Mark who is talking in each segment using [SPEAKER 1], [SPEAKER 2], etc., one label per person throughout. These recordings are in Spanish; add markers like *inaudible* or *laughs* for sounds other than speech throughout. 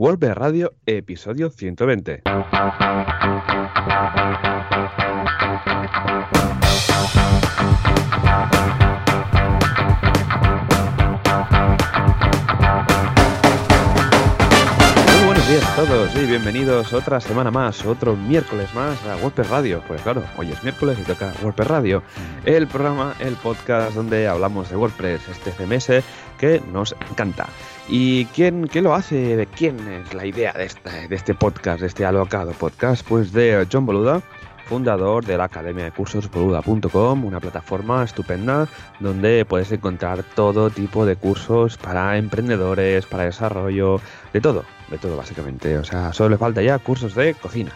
[SPEAKER 1] WordPress Radio, episodio 120. Muy buenos días a todos y bienvenidos otra semana más, otro miércoles más a WordPress Radio. Pues claro, hoy es miércoles y toca WordPress Radio, el programa, el podcast donde hablamos de WordPress, este CMS que nos encanta. ¿Y quién, quién lo hace? ¿De quién es la idea de este, de este podcast, de este alocado podcast? Pues de John Boluda, fundador de la Academia de Cursos Boluda.com, una plataforma estupenda donde puedes encontrar todo tipo de cursos para emprendedores, para desarrollo, de todo, de todo básicamente. O sea, solo le falta ya cursos de cocina.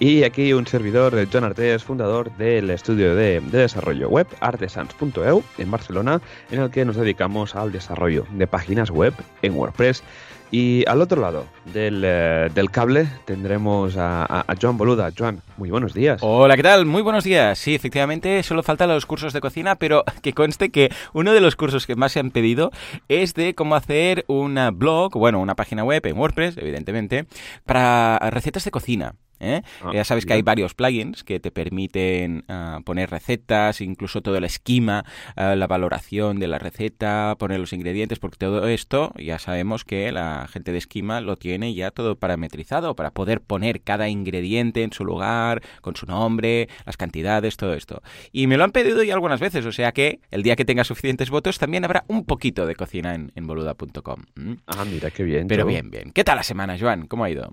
[SPEAKER 1] Y aquí un servidor, John Artés, fundador del estudio de, de desarrollo web artesans.eu en Barcelona, en el que nos dedicamos al desarrollo de páginas web en WordPress. Y al otro lado del, eh, del cable tendremos a, a, Joan Boluda. Joan, muy buenos días.
[SPEAKER 2] Hola, ¿qué tal? Muy buenos días. Sí, efectivamente, solo faltan los cursos de cocina, pero *laughs* que conste que uno de los cursos que más se han pedido es de cómo hacer un blog, bueno, una página web en WordPress, evidentemente, para recetas de cocina. ¿Eh?
[SPEAKER 1] Ah,
[SPEAKER 2] ya sabes que hay varios plugins que te permiten ah, poner recetas, incluso todo el esquema, ah, la valoración de la receta, poner los ingredientes, porque todo esto ya sabemos que la gente de esquema lo tiene ya todo parametrizado para poder poner cada ingrediente en su lugar, con su nombre, las cantidades, todo esto. Y me lo han pedido ya algunas veces, o sea que el día que tenga suficientes votos también habrá un poquito de cocina en, en boluda.com.
[SPEAKER 1] Ah, mira, qué bien.
[SPEAKER 2] Pero bien, bien. ¿Qué tal la semana, Joan? ¿Cómo ha ido?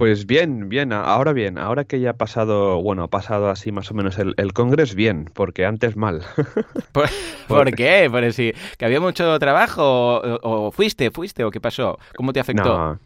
[SPEAKER 1] Pues bien, bien, ahora bien, ahora que ya ha pasado, bueno, ha pasado así más o menos el, el Congreso, bien, porque antes mal. *laughs*
[SPEAKER 2] ¿Por, ¿por qué? ¿Por si que había mucho trabajo o, o fuiste, fuiste o qué pasó? ¿Cómo te afectó?
[SPEAKER 1] No,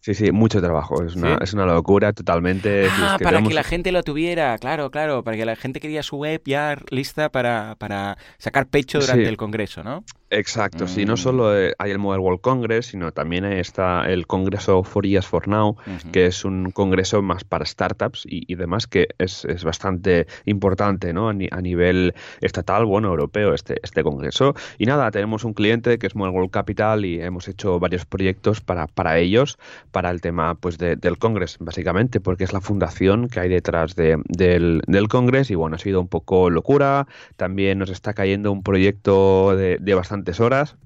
[SPEAKER 1] sí, sí, mucho trabajo, es una,
[SPEAKER 2] ¿Sí?
[SPEAKER 1] es una locura totalmente.
[SPEAKER 2] Ah,
[SPEAKER 1] que
[SPEAKER 2] para
[SPEAKER 1] tenemos-
[SPEAKER 2] que la gente lo tuviera, claro, claro, para que la gente quería su web ya lista para, para sacar pecho durante
[SPEAKER 1] Sí.
[SPEAKER 2] el congreso, ¿no?
[SPEAKER 1] Exacto, sí,
[SPEAKER 2] Mm.
[SPEAKER 1] no solo eh, hay el Mobile World Congress, sino también está el Congreso For Years For Now, que es un congreso más para startups y, y demás que es, es bastante importante ¿no? a, ni- a nivel estatal, bueno, europeo, este, este congreso. Y nada, tenemos un cliente que es Mobile World Capital y hemos hecho varios proyectos para, para ellos, para el tema pues de- del congreso, básicamente, porque es la fundación que hay detrás de- del, del congreso y bueno, ha sido un poco locura. También nos está cayendo un proyecto de, de bastantes horas.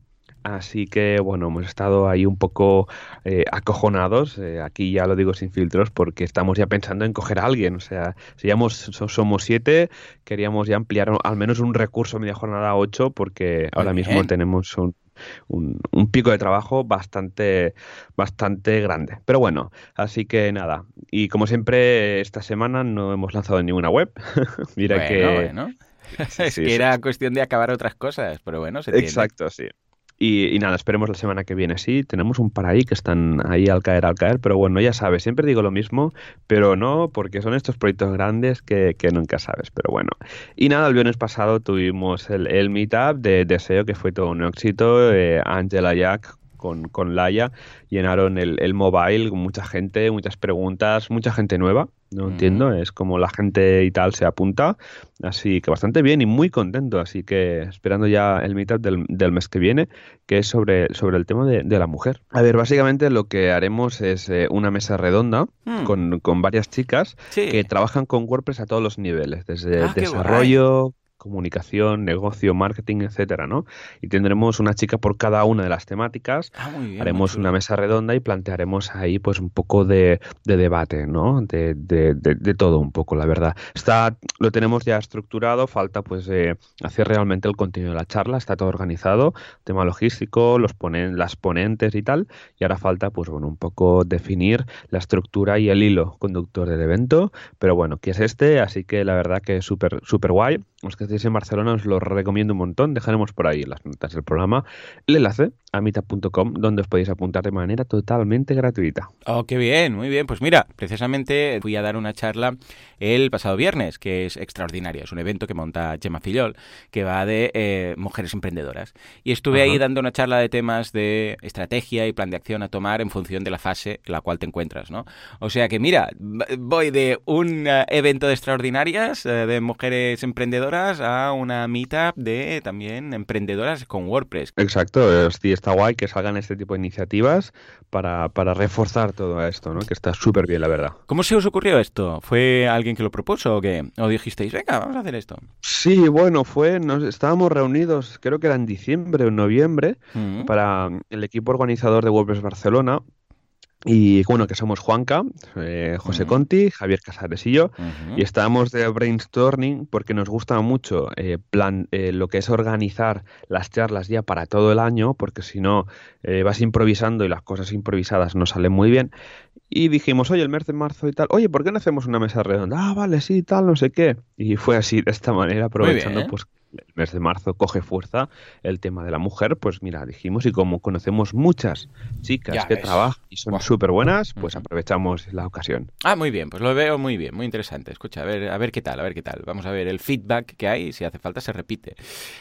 [SPEAKER 1] Así que bueno, hemos estado ahí un poco eh, acojonados. eh, aquí ya lo digo sin filtros porque estamos ya pensando en coger a alguien. O sea, si ya hemos- so- somos siete, queríamos ya ampliar al menos un recurso media jornada a ocho porque ahora mismo
[SPEAKER 2] bien.
[SPEAKER 1] tenemos un, un, un pico de trabajo bastante, bastante grande. Pero bueno, así que nada. Y como siempre, esta semana no hemos lanzado ninguna web. *laughs* Mira
[SPEAKER 2] bueno,
[SPEAKER 1] que...
[SPEAKER 2] bueno. *laughs*
[SPEAKER 1] Sí,
[SPEAKER 2] es que era cuestión de acabar otras cosas, pero bueno, se.
[SPEAKER 1] Exacto, sí. Y, y nada, esperemos la semana que viene. Sí, tenemos un par ahí que están ahí al caer, al caer, pero bueno, ya sabes, siempre digo lo mismo, pero no, porque son estos proyectos grandes que, que nunca sabes, pero bueno. Y nada, el viernes pasado tuvimos el, el meetup de Deseo, que fue todo un éxito. Eh, Angela Jack con, con Laia llenaron el, el mobile con mucha gente, muchas preguntas, mucha gente nueva. No entiendo, es como la gente y tal se apunta. Así que bastante bien y muy contento. Así que esperando ya el meetup del, del mes que viene, que es sobre, sobre el tema de, de la mujer. A ver, básicamente lo que haremos es eh, una mesa redonda
[SPEAKER 2] Hmm,
[SPEAKER 1] con, con varias chicas
[SPEAKER 2] sí.
[SPEAKER 1] que trabajan con WordPress a todos los niveles, desde
[SPEAKER 2] Ah,
[SPEAKER 1] desarrollo, comunicación, negocio, marketing, etcétera, ¿no? Y tendremos una chica por cada una de las temáticas
[SPEAKER 2] Ah, bien,
[SPEAKER 1] haremos una mesa redonda y plantearemos ahí pues un poco de, de debate, ¿no? De, de- de- de todo un poco, la verdad. Está, lo tenemos ya estructurado, falta pues eh, hacer realmente el contenido de la charla, está todo organizado, tema logístico, los ponen, las ponentes y tal, y ahora falta pues bueno, un poco definir la estructura y el hilo conductor del evento, pero bueno, que es este, así que la verdad que es súper súper guay. Los que estéis en Barcelona os lo recomiendo un montón, dejaremos por ahí en las notas del programa el enlace a meetup.com donde os podéis apuntar de manera totalmente gratuita.
[SPEAKER 2] Oh, qué bien, muy bien. Pues mira, precisamente fui a dar una charla el pasado viernes, que es extraordinaria. Es un evento que monta Gemma Fillol, que va de eh, mujeres emprendedoras. Y estuve
[SPEAKER 1] Ajá.
[SPEAKER 2] ahí dando una charla de temas de estrategia y plan de acción a tomar en función de la fase en la cual te encuentras, ¿no? O sea que mira, voy de un eh, evento de extraordinarias, eh, de mujeres emprendedoras, a una meetup de también emprendedoras con WordPress.
[SPEAKER 1] Exacto, sí, está guay que salgan este tipo de iniciativas para, para reforzar todo esto, ¿no? Que está súper bien, la verdad.
[SPEAKER 2] ¿Cómo se os ocurrió esto? ¿Fue alguien que lo propuso o qué? ¿O dijisteis, venga, vamos a hacer esto?
[SPEAKER 1] Sí, bueno, fue, nos estábamos reunidos, creo que era en diciembre o noviembre,
[SPEAKER 2] Mm.
[SPEAKER 1] para el equipo organizador de WordPress Barcelona. Y bueno, que somos Juanca, eh, José. Conti, Javier Casares y yo. Y estábamos de brainstorming porque nos gusta mucho eh, plan, eh, lo que es organizar las charlas ya para todo el año, porque si no eh, vas improvisando y las cosas improvisadas no salen muy bien. Y dijimos, oye, el mes de marzo y tal, oye, ¿por qué no hacemos una mesa redonda? Ah, vale, sí, tal, no sé qué. Y fue así, de esta manera, aprovechando pues el mes de marzo coge fuerza el tema de la mujer, pues mira, dijimos, y como conocemos muchas chicas
[SPEAKER 2] Ya
[SPEAKER 1] que
[SPEAKER 2] ves.
[SPEAKER 1] trabajan y son
[SPEAKER 2] Buah.
[SPEAKER 1] súper buenas, pues aprovechamos la ocasión.
[SPEAKER 2] Ah, muy bien, pues lo veo muy bien, muy interesante. Escucha, a ver, a ver qué tal, a ver qué tal. Vamos a ver el feedback que hay, si hace falta se repite.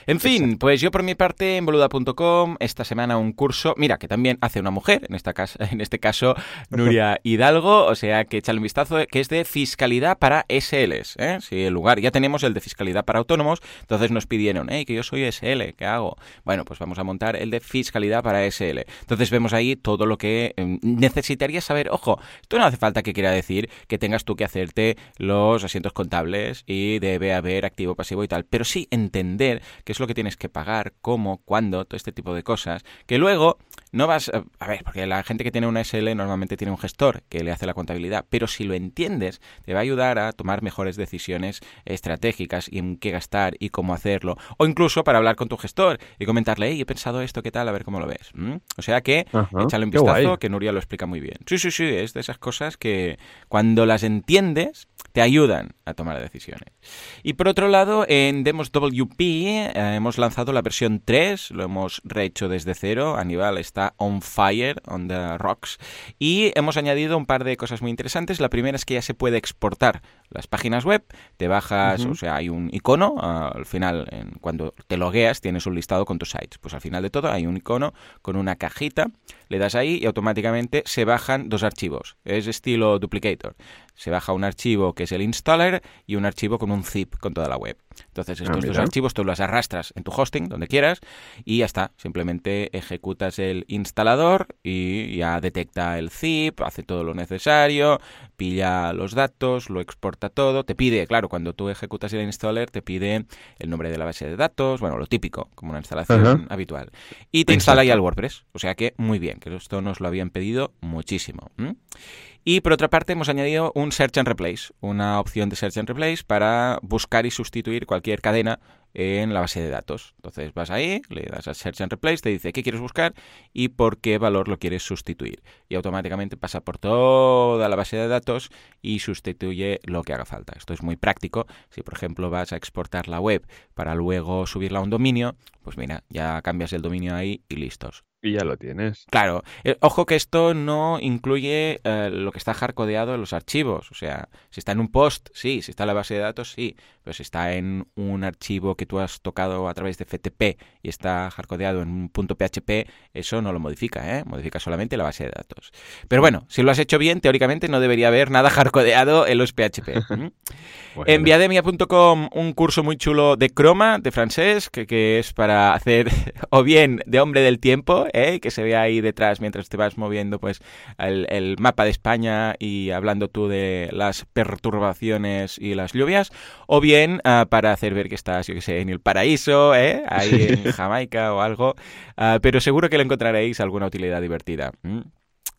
[SPEAKER 2] En fin, pues yo por mi parte en boluda.com esta semana un curso, mira, que también hace una mujer, en esta casa, *laughs* en este caso Nuria *laughs* Hidalgo, o sea, que échale un vistazo, que es de fiscalidad para SLs, ¿eh? Sí, el lugar, ya tenemos el de fiscalidad para autónomos, entonces nos pidieron, que yo soy SL, ¿qué hago? Bueno, pues vamos a montar el de fiscalidad para SL. Entonces vemos ahí todo lo que eh, necesitarías saber. Ojo, esto no hace falta que quiera decir que tengas tú que hacerte los asientos contables y debe haber activo, pasivo y tal, pero sí entender qué es lo que tienes que pagar, cómo, cuándo, todo este tipo de cosas, que luego no vas a a ver, porque la gente que tiene una SL normalmente tiene un gestor que le hace la contabilidad, pero si lo entiendes, te va a ayudar a tomar mejores decisiones estratégicas y en qué gastar y cómo hacerlo, o incluso para hablar con tu gestor y comentarle, hey, he pensado esto, ¿qué tal? A ver cómo lo ves. ¿Mm? O sea que
[SPEAKER 1] Ajá,
[SPEAKER 2] échale un vistazo, que Nuria lo explica muy bien. Sí, sí, sí, es de esas cosas que cuando las entiendes te ayudan a tomar decisiones. Y por otro lado, en Demos WP eh, hemos lanzado la versión 3, lo hemos rehecho desde cero, Aníbal está on fire, on the rocks, y hemos añadido un par de cosas muy interesantes. La primera es que ya se puede exportar las páginas web, te bajas, o sea, hay un icono, al final, en- cuando te logueas tienes un listado con tus sites. Pues al final de todo hay un icono con una cajita, le das ahí y automáticamente se bajan dos archivos. Es estilo duplicator. Se baja un archivo que es el installer y un archivo con un zip con toda la web. Entonces estos dos
[SPEAKER 1] mira.
[SPEAKER 2] archivos tú los arrastras en tu hosting, donde quieras, y ya está. Simplemente ejecutas el instalador y ya detecta el zip, hace todo lo necesario, pilla los datos, lo exporta todo, te pide, claro, cuando tú ejecutas el installer, te pide el nombre de la base de datos, bueno, lo típico, como una instalación
[SPEAKER 1] Ajá.
[SPEAKER 2] habitual. Y te instala ya el WordPress. O sea que muy bien, que esto nos lo habían pedido muchísimo. Y por otra parte hemos añadido un Search and Replace, una opción de Search and Replace para buscar y sustituir cualquier cadena en la base de datos. Entonces vas ahí, le das a Search and Replace, te dice qué quieres buscar y por qué valor lo quieres sustituir. Y automáticamente pasa por toda la base de datos y sustituye lo que haga falta. Esto es muy práctico. Si por ejemplo vas a exportar la web para luego subirla a un dominio, pues mira, ya cambias el dominio ahí y listos.
[SPEAKER 1] Y ya lo tienes.
[SPEAKER 2] Claro, eh, ojo que esto no incluye eh, lo que está hardcodeado en los archivos. O sea, si está en un post, sí, si está en la base de datos, sí. Pero si está en un archivo que tú has tocado a través de FTP y está hardcodeado en un punto PHP, eso no lo modifica, ¿eh? Modifica solamente la base de datos. Pero bueno, si lo has hecho bien, teóricamente no debería haber nada hardcodeado en los PHP. *laughs*
[SPEAKER 1] Bueno.
[SPEAKER 2] En viademia.com un curso muy chulo de croma, de francés, que, que es para hacer *laughs* o bien de hombre del tiempo, ¿eh? que se ve ahí detrás mientras te vas moviendo pues el, el mapa de España y hablando tú de las perturbaciones y las lluvias, o bien ah, para hacer ver que estás, yo que sé, en el paraíso, ¿eh? ahí en Jamaica o algo, Ah, pero seguro que le encontraréis alguna utilidad divertida.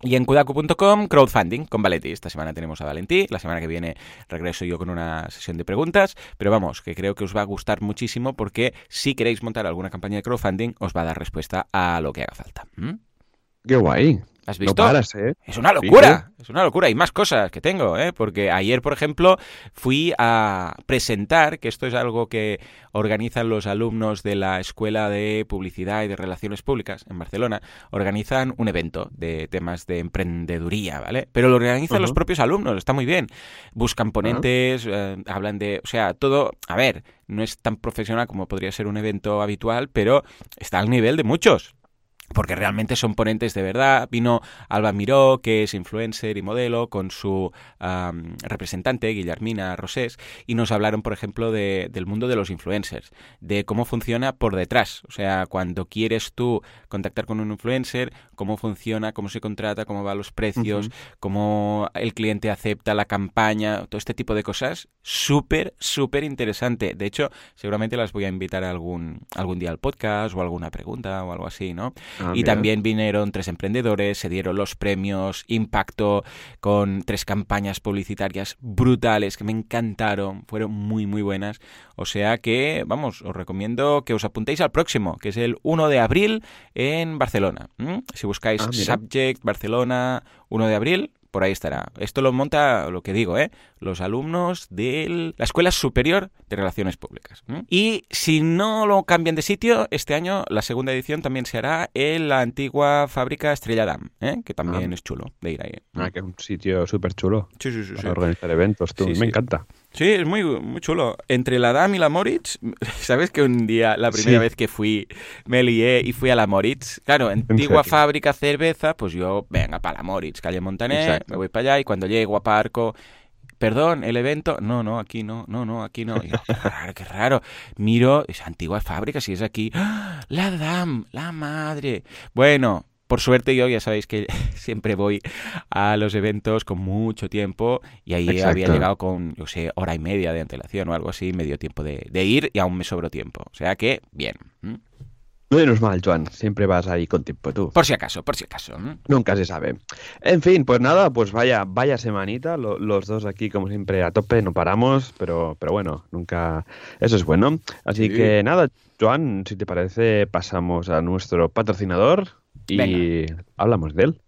[SPEAKER 2] Y en kudaku.com, crowdfunding con Valenti. Esta semana tenemos a Valentí, la semana que viene regreso yo con una sesión de preguntas, pero vamos, que creo que os va a gustar muchísimo porque si queréis montar alguna campaña de crowdfunding, os va a dar respuesta a lo que haga falta.
[SPEAKER 1] Qué guay.
[SPEAKER 2] ¿Has
[SPEAKER 1] No
[SPEAKER 2] visto?
[SPEAKER 1] paras, ¿eh?
[SPEAKER 2] Es una
[SPEAKER 1] Sí,
[SPEAKER 2] locura, es una locura. Y más cosas que tengo, ¿eh? Porque ayer, por ejemplo, fui a presentar, que esto es algo que organizan los alumnos de la Escuela de Publicidad y de Relaciones Públicas en Barcelona, organizan un evento de temas de emprendeduría, ¿vale? Pero lo organizan los propios alumnos, está muy bien. Buscan ponentes, eh, hablan de, o sea, todo, a ver, no es tan profesional como podría ser un evento habitual, pero está al nivel de muchos. Porque realmente son ponentes de verdad. Vino Alba Miró, que es influencer y modelo, con su representante, Guillermina Rosés, y nos hablaron, por ejemplo, del mundo de los influencers, de cómo funciona por detrás. O sea, cuando quieres tú contactar con un influencer, cómo funciona, cómo se contrata, cómo van los precios, cómo el cliente acepta la campaña, todo este tipo de cosas. Súper, súper interesante. De hecho, seguramente las voy a invitar algún, algún día al podcast o alguna pregunta o algo así, ¿no? Ah, y también vinieron tres emprendedores, se dieron los premios Impacto con tres campañas publicitarias brutales que me encantaron, fueron muy muy buenas. O sea que, vamos, os recomiendo que os apuntéis al próximo, que es el 1 de abril en Barcelona. Si buscáis ah, Subject Barcelona 1 de abril, por ahí estará. Esto lo monta, lo que digo, ¿eh? los alumnos de la Escuela Superior de Relaciones Públicas. Y si no lo cambian de sitio, este año la segunda edición también se hará en la antigua fábrica Estrella Damm, ¿eh? que también ah. es chulo de ir ahí.
[SPEAKER 1] Ah, que es un sitio súper chulo.
[SPEAKER 2] Sí, sí, sí.
[SPEAKER 1] Para organizar eventos, tú. me encanta.
[SPEAKER 2] Sí, es muy, muy chulo. Entre la DAM y la Moritz, *laughs* ¿sabes que un día, la primera vez que fui, me lié y fui a la Moritz? Claro, antigua fábrica cerveza, pues yo, venga, para la Moritz, calle Montaner, me voy para allá y cuando llego a Parco, perdón, el evento, no, no, aquí no, no, no, aquí no. qué raro, qué raro. Miro, es antigua fábrica, si es aquí, ¡Ah! la DAM, la madre. Bueno, por suerte yo ya sabéis que *laughs* siempre voy a los eventos con mucho tiempo y ahí había llegado con, yo sé, hora y media de antelación o algo así, medio tiempo de, ir y aún me sobró tiempo. O sea que, bien.
[SPEAKER 1] Menos mal, Joan, siempre vas ahí con tiempo tú.
[SPEAKER 2] Por si acaso, por si acaso.
[SPEAKER 1] Nunca se sabe. En fin, pues nada, pues vaya, vaya semanita, los dos aquí como siempre a tope, no paramos, pero, pero bueno, nunca, eso es bueno. Así que nada, Joan, si te parece, pasamos a nuestro patrocinador y hablamos de él.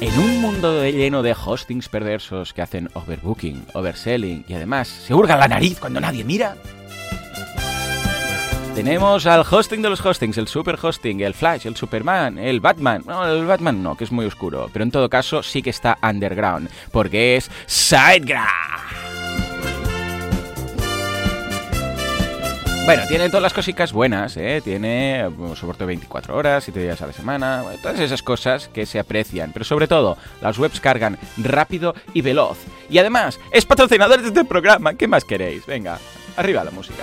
[SPEAKER 2] En un mundo lleno de hostings perversos que hacen overbooking, overselling y además se hurgan la nariz cuando nadie mira, tenemos al hosting de los hostings, el super hosting, el Flash, el Superman, el Batman. No, el Batman no, que es muy oscuro. Pero en todo caso sí que está underground, porque es SiteGraph. Bueno, tiene todas las cositas buenas, ¿eh? Tiene soporte 24 horas, 7 días a la semana, todas esas cosas que se aprecian. Pero sobre todo, las webs cargan rápido y veloz. Y además, es patrocinador de este programa. ¿Qué más queréis? Venga, arriba la música.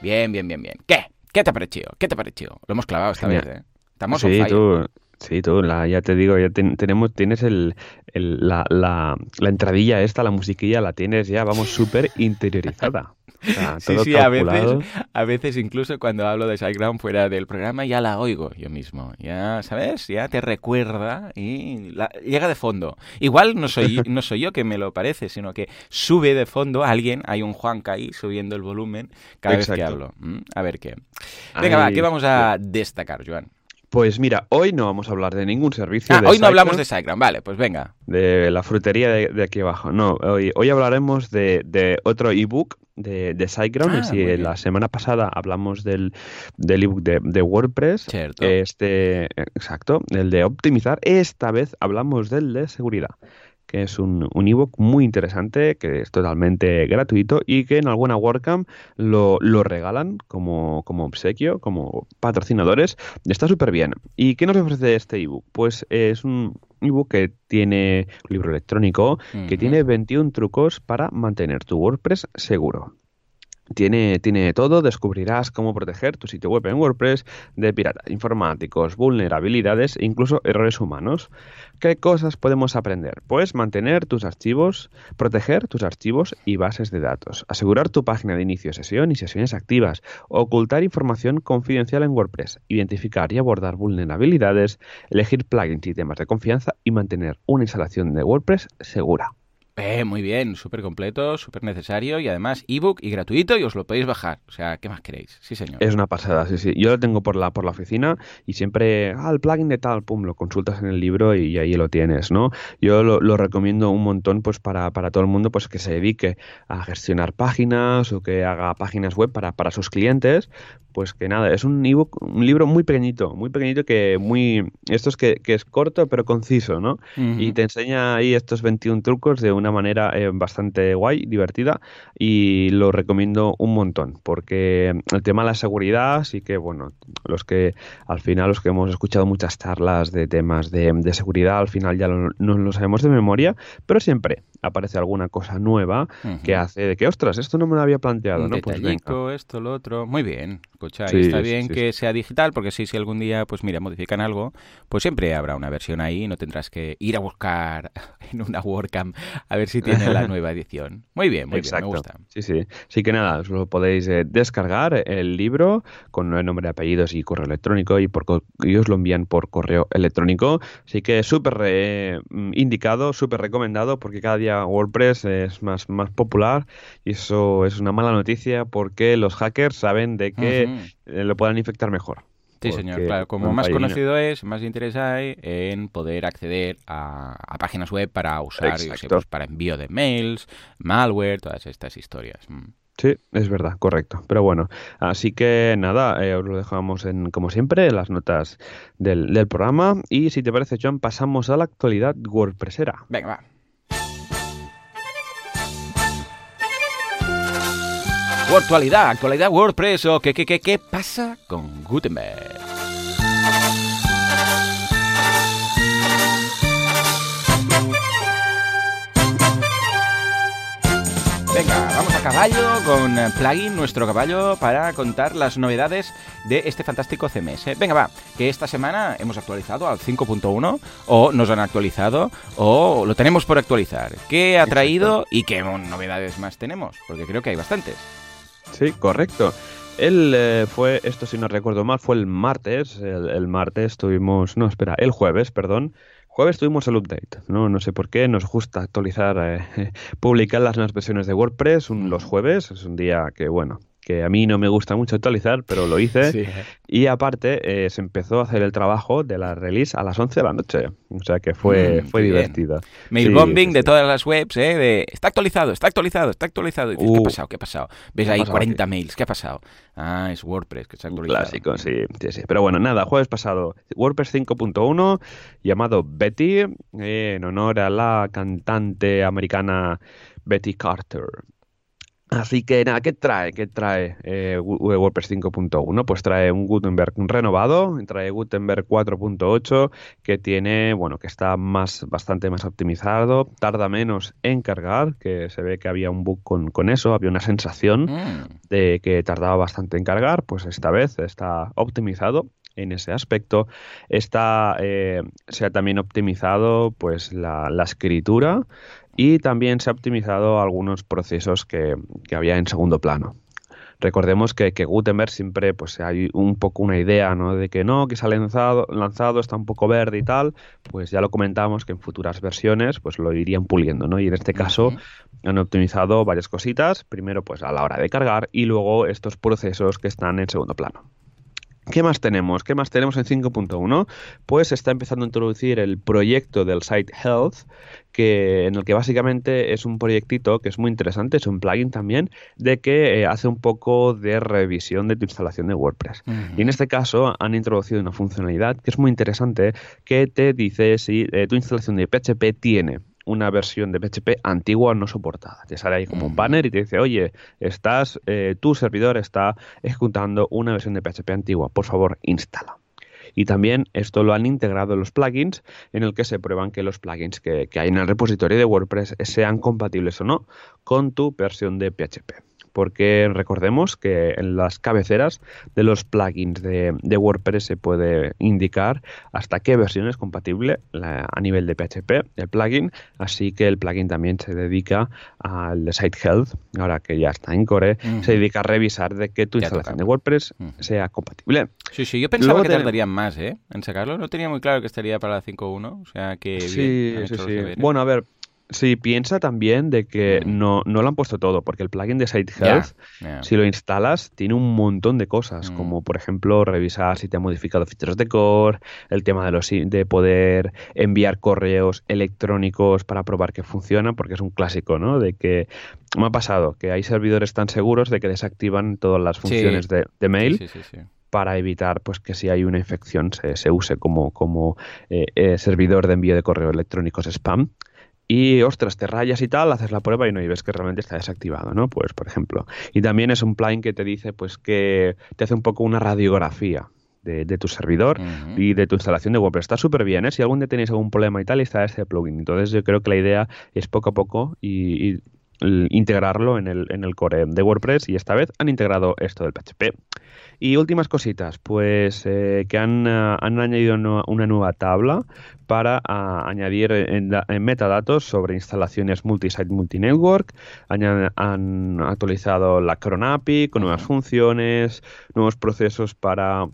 [SPEAKER 2] Bien, bien, bien, bien. ¿Qué? ¿Qué te ha parecido? ¿Qué te ha parecido? Lo hemos clavado esta vez, ¿eh?
[SPEAKER 1] Estamos sí, tú, Sí, tú, la, ya te digo, ya tenemos, tienes el, la, la, la, entradilla esta, la musiquilla, la tienes ya, vamos, súper interiorizada. *laughs*
[SPEAKER 2] sí, sí, a veces, a veces incluso cuando hablo de SiteGround fuera del programa ya la oigo yo mismo. Ya, ¿sabes? Ya te recuerda y llega de fondo. Igual no soy, *laughs* no soy yo que me lo parece, sino que sube de fondo alguien, hay un Juanca ahí subiendo el volumen cada vez que hablo. ¿Mm? A ver qué. Venga, va, ¿qué vamos a destacar, Joan?
[SPEAKER 1] Pues mira, hoy no vamos a hablar de ningún servicio.
[SPEAKER 2] Ah, hoy no hablamos de SiteGround, vale, pues venga.
[SPEAKER 1] De la frutería de, aquí abajo. No, hoy, hoy hablaremos de, otro ebook de, de SiteGround. Ah, y la semana pasada hablamos del, del ebook de, de WordPress.
[SPEAKER 2] Cierto.
[SPEAKER 1] Este, exacto, el de optimizar. Esta vez hablamos del de seguridad que es un, un ebook muy interesante, que es totalmente gratuito y que en alguna WordCamp lo, lo regalan como, como obsequio, como patrocinadores. Está súper bien. ¿Y qué nos ofrece este ebook? Pues es un ebook que tiene un libro electrónico que tiene 21 trucos para mantener tu WordPress seguro. Tiene, tiene todo, descubrirás cómo proteger tu sitio web en WordPress de piratas informáticos, vulnerabilidades e incluso errores humanos. ¿Qué cosas podemos aprender? Pues mantener tus archivos, proteger tus archivos y bases de datos, asegurar tu página de inicio de sesión y sesiones activas, ocultar información confidencial en WordPress, identificar y abordar vulnerabilidades, elegir plugins y temas de confianza y mantener una instalación de WordPress segura.
[SPEAKER 2] Eh, muy bien, súper completo, súper necesario y además ebook y gratuito y os lo podéis bajar. O sea, ¿qué más queréis? Sí, señor.
[SPEAKER 1] Es una pasada, sí, sí. Yo lo tengo por la, por la oficina y siempre, ah, el plugin de tal, pum, lo consultas en el libro y ahí lo tienes, ¿no? Yo lo, recomiendo un montón pues para, para, todo el mundo pues que se dedique a gestionar páginas o que haga páginas web para, para sus clientes, pues que nada, es un ebook, un libro muy pequeñito, muy pequeñito que muy, esto es que, es corto pero conciso, ¿no? Y te enseña ahí estos 21 trucos de una manera eh, bastante guay, divertida y lo recomiendo un montón porque el tema de la seguridad sí que, bueno, los que al final, los que hemos escuchado muchas charlas de temas de, seguridad, al final ya no lo sabemos de memoria, pero siempre aparece alguna cosa nueva que hace de que, ostras, esto no me lo había planteado, ¿no?
[SPEAKER 2] Pues esto, lo otro. Muy bien, escucha, está bien que sea digital, porque si, si algún día, pues mira, modifican algo, pues siempre habrá una versión ahí y no tendrás que ir a buscar *laughs* en una WordCamp a ver si tiene la *laughs* nueva edición. Muy bien, muy bien, me gusta.
[SPEAKER 1] Sí, sí. Sí que nada, os lo podéis eh, descargar el libro con el nombre, apellidos y correo electrónico y, por, y os lo envían por correo electrónico. Así que súper eh, indicado, súper recomendado porque cada día WordPress es más, más popular y eso es una mala noticia porque los hackers saben de que eh, lo puedan infectar mejor.
[SPEAKER 2] Sí, señor, claro. Como más conocido es, más interés hay en poder acceder a, páginas web para usar, pues, para envío de mails, malware, todas estas historias. Mm.
[SPEAKER 1] Sí, es verdad, correcto. Pero bueno, así que nada, eh, os lo dejamos en, como siempre, en las notas del, del programa. Y si te parece, John, pasamos a la actualidad WordPressera.
[SPEAKER 2] Venga, va. Actualidad, actualidad WordPress o qué, qué, qué, qué pasa con Gutenberg. Venga, vamos a caballo con Plugin, nuestro caballo, para contar las novedades de este fantástico CMS. Venga, va, que esta semana hemos actualizado al 5.1, o nos han actualizado, o lo tenemos por actualizar. ¿Qué ha traído y qué novedades más tenemos? Porque creo que hay bastantes.
[SPEAKER 1] Sí, correcto. Él eh, fue, esto si no recuerdo mal, fue el martes. El, martes tuvimos, no, espera, el jueves, perdón. Jueves tuvimos el update, ¿no? No sé por qué, nos gusta actualizar, eh, *laughs* publicar las nuevas versiones de WordPress los jueves. Es un día que, bueno, que a mí no me gusta mucho actualizar, pero lo hice. Y aparte eh, se empezó a hacer el trabajo de la release a las 11 de la noche. O sea que fue, mm, fue divertido.
[SPEAKER 2] Mail bombing de todas las webs, ¿eh? De, está actualizado, está actualizado, está actualizado. ¿Qué ha uh. pasado? ¿Qué ha pasado? Ves ahí 40 mails, ¿qué ha pasado? Ah, es WordPress que se ha actualizado.
[SPEAKER 1] Clásico, sí, sí, sí. Pero bueno, nada, jueves pasado, WordPress 5.1, llamado Betty, eh, en honor a la cantante americana Betty Carter. Así que nada, ¿qué trae? ¿Qué trae eh, WordPress 5.1? Pues trae un Gutenberg renovado, trae Gutenberg 4.8 que tiene, bueno, que está más, bastante más optimizado, tarda menos en cargar, que se ve que había un bug con, eso, había una sensación mm. de que tardaba bastante en cargar, pues esta vez está optimizado en ese aspecto. Está, eh, se ha también optimizado pues la, la escritura y también se ha optimizado algunos procesos que, había en segundo plano. Recordemos que, Gutenberg siempre pues hay un poco una idea ¿no? de que no, que se ha lanzado, lanzado, está un poco verde y tal, pues ya lo comentamos que en futuras versiones pues lo irían puliendo, ¿no? Y en este caso han optimizado varias cositas, primero pues a la hora de cargar y luego estos procesos que están en segundo plano. ¿Qué más tenemos? ¿Qué más tenemos en 5.1? Pues está empezando a introducir el proyecto del Site Health, que, en el que básicamente es un proyectito que es muy interesante, es un plugin también, de que eh, hace un poco de revisión de tu instalación de WordPress. Y en este caso han introducido una funcionalidad que es muy interesante, que te dice si eh, tu instalación de PHP tiene una versión de PHP antigua no soportada. Te sale ahí como un banner y te dice, oye, estás, eh, tu servidor está ejecutando una versión de PHP antigua, por favor, instala. Y también esto lo han integrado en los plugins, en el que se prueban que los plugins que, que hay en el repositorio de WordPress sean compatibles o no con tu versión de PHP porque recordemos que en las cabeceras de los plugins de, WordPress se puede indicar hasta qué versión es compatible a nivel de PHP el plugin, así que el plugin también se dedica al Site Health, ahora que ya está en Core, se dedica a revisar de que tu instalación de WordPress sea compatible.
[SPEAKER 2] Sí, sí, yo pensaba que tardarían más ¿eh? en sacarlo, no tenía muy claro que estaría para la 5.1, o sea que...
[SPEAKER 1] Sí, sí, sí. Bueno, a ver, Sí, piensa también de que mm. no, no lo han puesto todo, porque el plugin de Site Health, si lo instalas, tiene un montón de cosas, mm. como por ejemplo revisar si te ha modificado ficheros de core, el tema de, los, de poder enviar correos electrónicos para probar que funciona, porque es un clásico, ¿no? De que me ha pasado que hay servidores tan seguros de que desactivan todas las funciones de, mail. para evitar pues que si hay una infección se, se use como, como eh, eh, servidor de envío de correo electrónicos spam y ostras, te rayas y tal, haces la prueba y no y ves que realmente está desactivado, ¿no? Pues por ejemplo. Y también es un plugin que te dice pues que te hace un poco una radiografía de, tu servidor y de tu instalación de WordPress. Está súper bien, ¿eh? Si algún día tenéis algún problema y tal, está este plugin. Entonces yo creo que la idea es poco a poco y, integrarlo en el, en el core de WordPress y esta vez han integrado esto del PHP. Y últimas cositas, pues eh, que han, eh, han añadido una nueva tabla para añadir en, metadatos sobre instalaciones multisite multinetwork. Han, han actualizado la Cron API con nuevas funciones, nuevos procesos para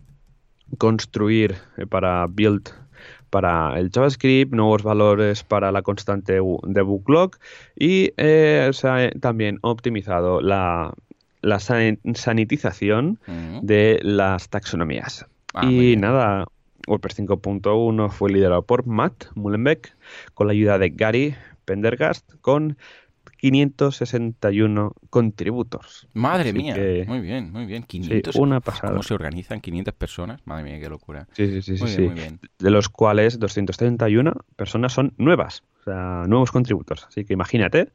[SPEAKER 1] construir, eh, para build para el JavaScript, nuevos valores para la constante de log y eh, se ha también optimizado la, la sanitización de las taxonomías. Ah, y nada, WordPress 5.1 fue liderado por Matt Mullenbeck con la ayuda de Gary Pendergast con 561 contributors.
[SPEAKER 2] Madre mía, muy bien, muy bien. 500. una pasada. ¿Cómo se organizan 500 personas? Madre mía, qué locura.
[SPEAKER 1] Sí, sí, sí, sí, De los cuales 231 personas son nuevas, o sea, nuevos contributors. Así que imagínate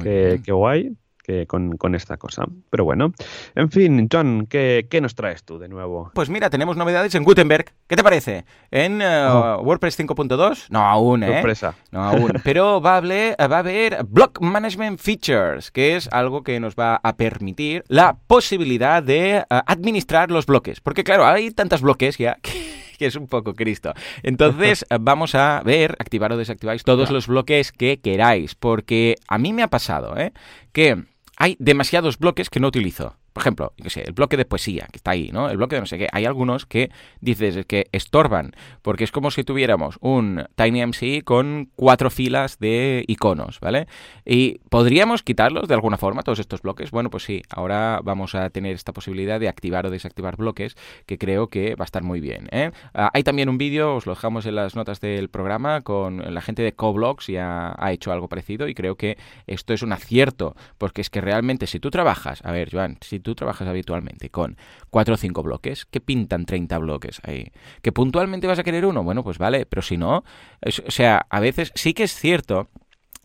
[SPEAKER 1] qué, qué guay que con, esta cosa. Pero bueno, en fin, John, ¿qué, nos traes tú de nuevo?
[SPEAKER 2] Pues mira, tenemos novedades en Gutenberg. ¿Qué te parece? En eh, oh. WordPress 5.2? No, aún, ¿eh?
[SPEAKER 1] Sorpresa.
[SPEAKER 2] No, aún. *laughs* Pero va a, haber, va a haber Block Management Features, que es algo que nos va a permitir la posibilidad de eh, administrar los bloques. Porque claro, hay tantos bloques ya *laughs* que es un poco Cristo. Entonces, *laughs* vamos a ver, activar o desactiváis todos los bloques que queráis, porque a mí me ha pasado, ¿eh? Que hay demasiados bloques que no utilizo. Por ejemplo, yo sé, el bloque de poesía, que está ahí, ¿no? El bloque de no sé qué. Hay algunos que dices que estorban, porque es como si tuviéramos un TinyMC con cuatro filas de iconos, ¿vale? Y podríamos quitarlos de alguna forma, todos estos bloques. Bueno, pues sí, ahora vamos a tener esta posibilidad de activar o desactivar bloques, que creo que va a estar muy bien. ¿eh? Ah, hay también un vídeo, os lo dejamos en las notas del programa, con la gente de Coblox, ya ha hecho algo parecido, y creo que esto es un acierto, porque es que realmente si tú trabajas, a ver, Joan, si tú trabajas habitualmente con 4 o 5 bloques, ¿qué pintan 30 bloques ahí? ¿Que puntualmente vas a querer uno? Bueno, pues vale, pero si no, o sea, a veces sí que es cierto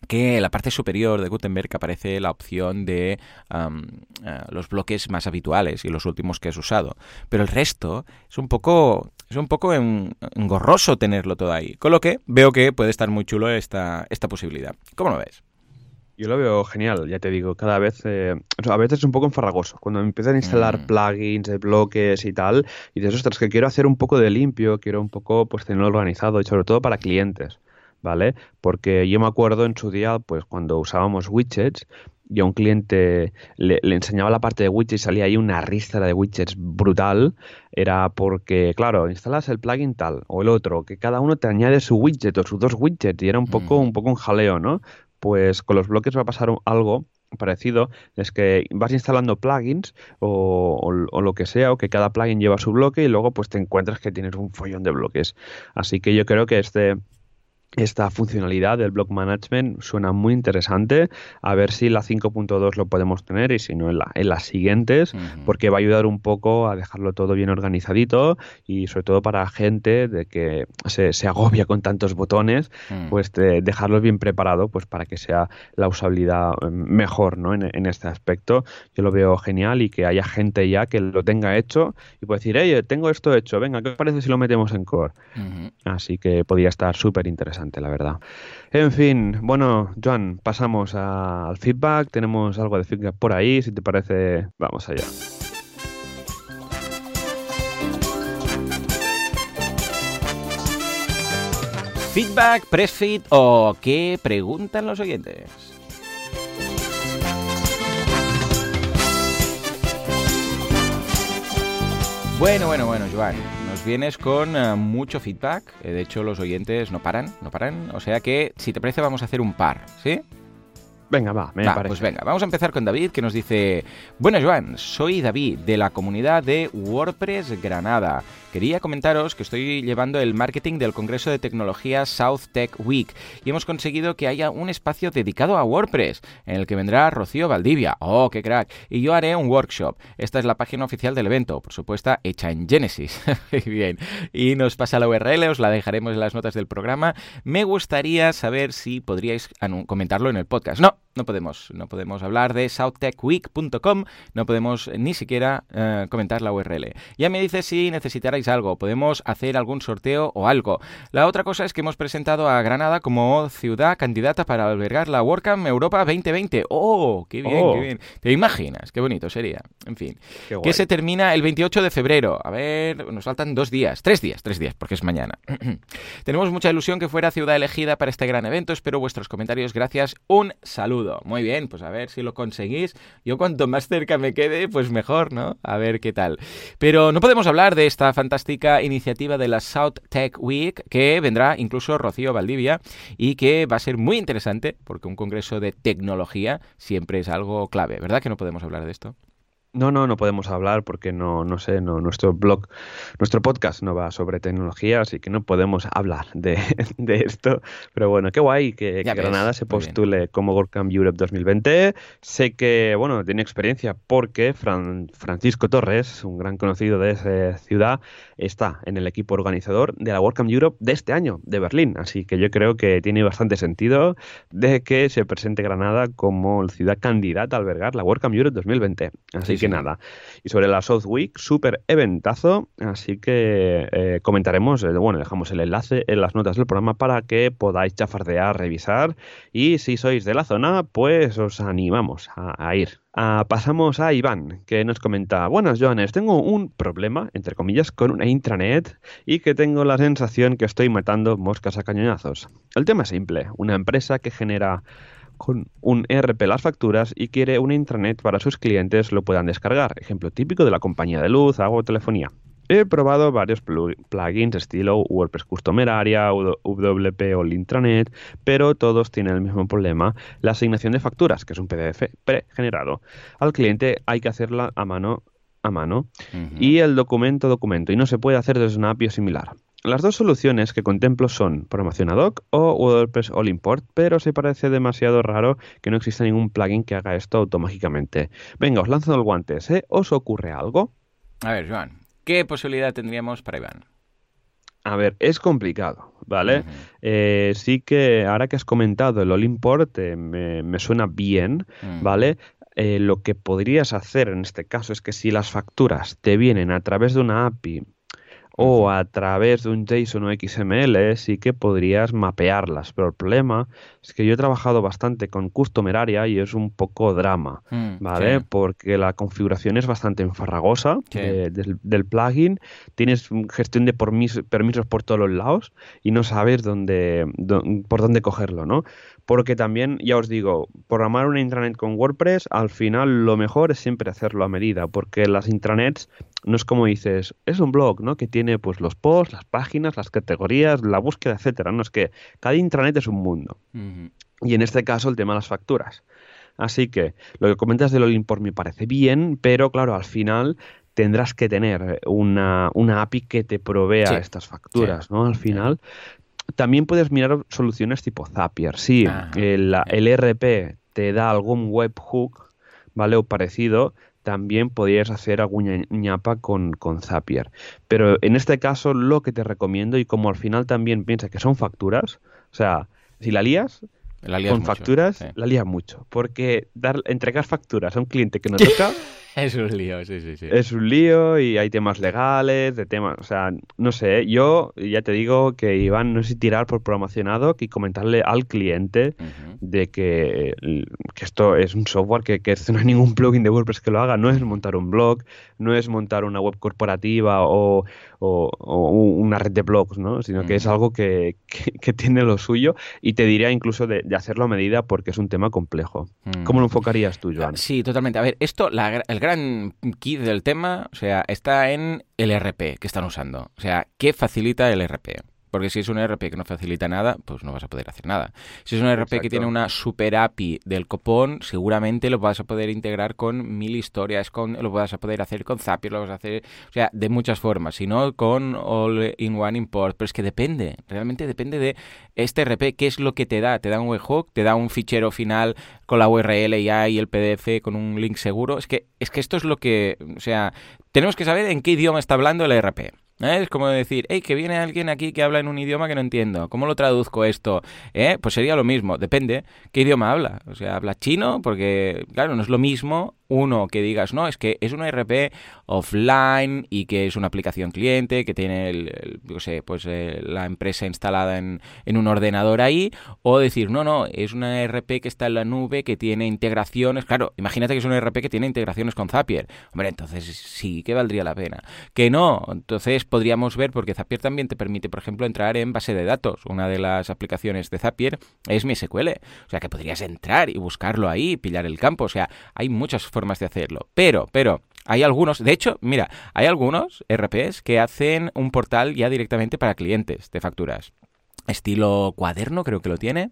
[SPEAKER 2] que en la parte superior de Gutenberg aparece la opción de eh, los bloques más habituales y los últimos que has usado. Pero el resto es un poco, es un poco engorroso tenerlo todo ahí. Con lo que veo que puede estar muy chulo esta, esta posibilidad. ¿Cómo lo ves?
[SPEAKER 1] Yo lo veo genial, ya te digo, cada vez, eh, a veces es un poco enfarragoso, cuando empiezan a instalar mm. plugins, de bloques y tal, y dices, ostras, que quiero hacer un poco de limpio, quiero un poco pues tenerlo organizado, y sobre todo para clientes, ¿vale? Porque yo me acuerdo en su día, pues cuando usábamos widgets, y a un cliente le, enseñaba la parte de widgets y salía ahí una ristra de widgets brutal, era porque, claro, instalas el plugin tal o el otro, que cada uno te añade su widget o sus dos widgets y era un poco, mm. un poco un jaleo, ¿no? Pues con los bloques va a pasar algo parecido es que vas instalando plugins o, lo que sea o que cada plugin lleva su bloque y luego pues te encuentras que tienes un follón de bloques. Así que yo creo que este esta funcionalidad del block management suena muy interesante. A ver si la 5.2 lo podemos tener y si no en, las siguientes, porque va a ayudar un poco a dejarlo todo bien organizadito y sobre todo para gente de que se, agobia con tantos botones, mm. pues dejarlos bien preparado pues para que sea la usabilidad em, mejor ¿no? en, este aspecto. Yo lo veo genial y que haya gente ya que lo tenga hecho y puede decir, hey, tengo esto hecho, venga, ¿qué parece si lo metemos en core? Así que podría estar súper interesante la verdad. En fin, bueno, Joan, pasamos al feedback. Tenemos algo de feedback por ahí. Si te parece, vamos allá.
[SPEAKER 2] Feedback, press feed o qué preguntan los oyentes. Bueno, bueno, bueno, Joan vienes con eh, mucho feedback. Eh, de hecho, los oyentes no paran, no paran. O sea que, si te parece, vamos a hacer un par, ¿sí?
[SPEAKER 1] Venga, va, me
[SPEAKER 2] Va,
[SPEAKER 1] parece.
[SPEAKER 2] Pues venga, vamos a empezar con David que nos dice, bueno Joan, soy David de la comunidad de WordPress Granada. Quería comentaros que estoy llevando el marketing del Congreso de Tecnología South Tech Week y hemos conseguido que haya un espacio dedicado a WordPress en el que vendrá Rocío Valdivia, oh, qué crack, y yo haré un workshop. Esta es la página oficial del evento, por supuesto hecha en Genesis. *laughs* Muy bien, y nos pasa la URL, os la dejaremos en las notas del programa. Me gustaría saber si podríais comentarlo en el podcast. No, up. No podemos, no podemos hablar de southtechweek.com, no podemos ni siquiera eh, comentar la URL. Ya me dice si necesitarais algo, podemos hacer algún sorteo o algo. La otra cosa es que hemos presentado a Granada como ciudad candidata para albergar la WordCamp Europa 2020. ¡Oh! ¡Qué bien,
[SPEAKER 1] Oh.
[SPEAKER 2] qué bien! ¿Te imaginas? ¡Qué bonito sería! En fin. Que se termina el 28 de febrero. A ver, nos faltan dos días, tres días, tres días, porque es mañana. *clears throat* Tenemos mucha ilusión que fuera ciudad elegida para este gran evento. Espero vuestros comentarios. Gracias. Un saludo. Muy bien, pues a ver si lo conseguís. Yo cuanto más cerca me quede, pues mejor, ¿no? A ver qué tal. Pero no podemos hablar de esta fantástica iniciativa de la South Tech Week, que vendrá incluso Rocío Valdivia y que va a ser muy interesante, porque un congreso de tecnología siempre es algo clave. ¿Verdad que no podemos hablar de esto?
[SPEAKER 1] No, no, no podemos hablar porque no, no sé, no, nuestro blog, nuestro podcast no va sobre tecnología, así que no podemos hablar de, *laughs* de esto. Pero bueno, qué guay que, Granada se
[SPEAKER 2] muy bien.
[SPEAKER 1] postule como WordCamp Europe 2020. Sé que, bueno, tiene experiencia porque Fran- Francisco Torres, un gran conocido de esa ciudad, está en el equipo organizador de la WordCamp Europe de este año, de Berlín. Así que yo creo que tiene bastante sentido de que se presente Granada como ciudad candidata a albergar la WordCamp Europe 2020. Así
[SPEAKER 2] Sí,
[SPEAKER 1] que nada. Y sobre la South Week, súper eventazo. Así que eh, comentaremos, eh, bueno, dejamos el enlace en las notas del programa para que podáis chafardear, revisar. Y si sois de la zona, pues os animamos a, a ir. Ah, pasamos a Iván, que nos comenta, buenas Joanes, tengo un problema, entre comillas, con una intranet y que tengo la sensación que estoy matando moscas a cañonazos. El tema es simple, una empresa que genera con un ERP las facturas y quiere una intranet para sus clientes lo puedan descargar. Ejemplo típico de la compañía de luz, agua o telefonía. He probado varios plu- plugins estilo WordPress Customer Area, WP o Intranet, pero todos tienen el mismo problema, la asignación de facturas, que es un PDF pregenerado. Al cliente hay que hacerla a mano a mano y el documento documento y no se puede hacer desde una API similar. Las dos soluciones que contemplo son programación ad hoc o WordPress All Import, pero se parece demasiado raro que no exista ningún plugin que haga esto automáticamente. Venga, os lanzo el guante, ¿eh? ¿Os ocurre algo?
[SPEAKER 2] A ver, Joan, ¿qué posibilidad tendríamos para Iván?
[SPEAKER 1] A ver, es complicado, ¿vale? Eh, sí que ahora que has comentado el All Import eh, me, me suena bien,
[SPEAKER 2] Mm.
[SPEAKER 1] ¿vale? Eh, lo que podrías hacer en este caso es que si las facturas te vienen a través de una API o a través de un JSON o XML, sí que podrías mapearlas. Pero el problema es que yo he trabajado bastante con Customer Area y es un poco drama.
[SPEAKER 2] Mm,
[SPEAKER 1] ¿Vale?
[SPEAKER 2] sí.
[SPEAKER 1] Porque la configuración es bastante enfarragosa
[SPEAKER 2] Sí.
[SPEAKER 1] de- del, del plugin. Tienes gestión de permis- permisos por todos los lados y no sabes dónde, dó- por dónde cogerlo, ¿no? Porque también, ya os digo, programar una intranet con WordPress, al final lo mejor es siempre hacerlo a medida, porque las intranets no es como dices, es un blog, ¿no? Que tiene pues los posts, las páginas, las categorías, la búsqueda, etcétera. No es que cada intranet es un mundo. Y en este caso el tema de las facturas. Así que lo que comentas del All Import me parece bien, pero claro, al final tendrás que tener una, una API que te provea
[SPEAKER 2] Sí,
[SPEAKER 1] estas facturas, ¿no? Al final. También puedes mirar soluciones tipo Zapier. Si
[SPEAKER 2] Ajá,
[SPEAKER 1] el, ERP te da algún webhook, ¿vale? O parecido, también podrías hacer alguna ñapa con, con Zapier. Pero en este caso, lo que te recomiendo, y como al final también piensa que son facturas, o sea, si la lías,
[SPEAKER 2] La lías
[SPEAKER 1] con
[SPEAKER 2] mucho,
[SPEAKER 1] facturas
[SPEAKER 2] sí.
[SPEAKER 1] la lía mucho. Porque dar, entregar facturas a un cliente que no toca *laughs* *laughs*
[SPEAKER 2] Es un lío, sí, sí, sí.
[SPEAKER 1] es un lío y hay temas legales, de temas, o sea, no sé, yo ya te digo que Iván, no sé si tirar por programación ad hoc y comentarle al cliente de que, que esto es un software que, que no hay ningún plugin de WordPress que lo haga, no es montar un blog, no es montar una web corporativa o, o- o una red de blogs, ¿no? sino que es algo que, que- que tiene lo suyo y te diría incluso de, de hacerlo a medida porque es un tema complejo. ¿Cómo lo enfocarías tú, Joan?
[SPEAKER 2] Sí, totalmente. A ver, esto, la el gran key del tema, o sea, está en el RP que están usando. O sea, ¿qué facilita el RP? Porque si es un ERP que no facilita nada, pues no vas a poder hacer nada. Si es un ERP que tiene una super API del copón, seguramente lo vas a poder integrar con mil historias, con, lo vas a poder hacer con Zapier, lo vas a hacer, o sea, de muchas formas, si no con All-in-One Import. Pero es que depende, realmente depende de este ERP, qué es lo que te da. Te da un webhook, te da un fichero final con la URL ya y el PDF con un link seguro. Es que, es que esto es lo que, o sea, tenemos que saber en qué idioma está hablando el ERP. ¿Eh? Es como decir, hey, que viene alguien aquí que habla en un idioma que no entiendo. ¿Cómo lo traduzco esto? ¿Eh? Pues sería lo mismo, depende qué idioma habla. O sea, habla chino, porque, claro, no es lo mismo uno que digas, no, es que es una RP offline y que es una aplicación cliente, que tiene el, sé, pues, eh, la empresa instalada en, en, un ordenador ahí, o decir, no, no, es una RP que está en la nube, que tiene integraciones. Claro, imagínate que es una RP que tiene integraciones con Zapier. Hombre, entonces sí que valdría la pena. Que no, entonces podríamos ver, porque Zapier también te permite, por ejemplo, entrar en base de datos. Una de las aplicaciones de Zapier es MySQL. O sea, que podrías entrar y buscarlo ahí, pillar el campo. O sea, hay muchas formas formas de hacerlo. Pero, pero, hay algunos, de hecho, mira, hay algunos RPs que hacen un portal ya directamente para clientes de facturas estilo cuaderno, creo que lo tiene.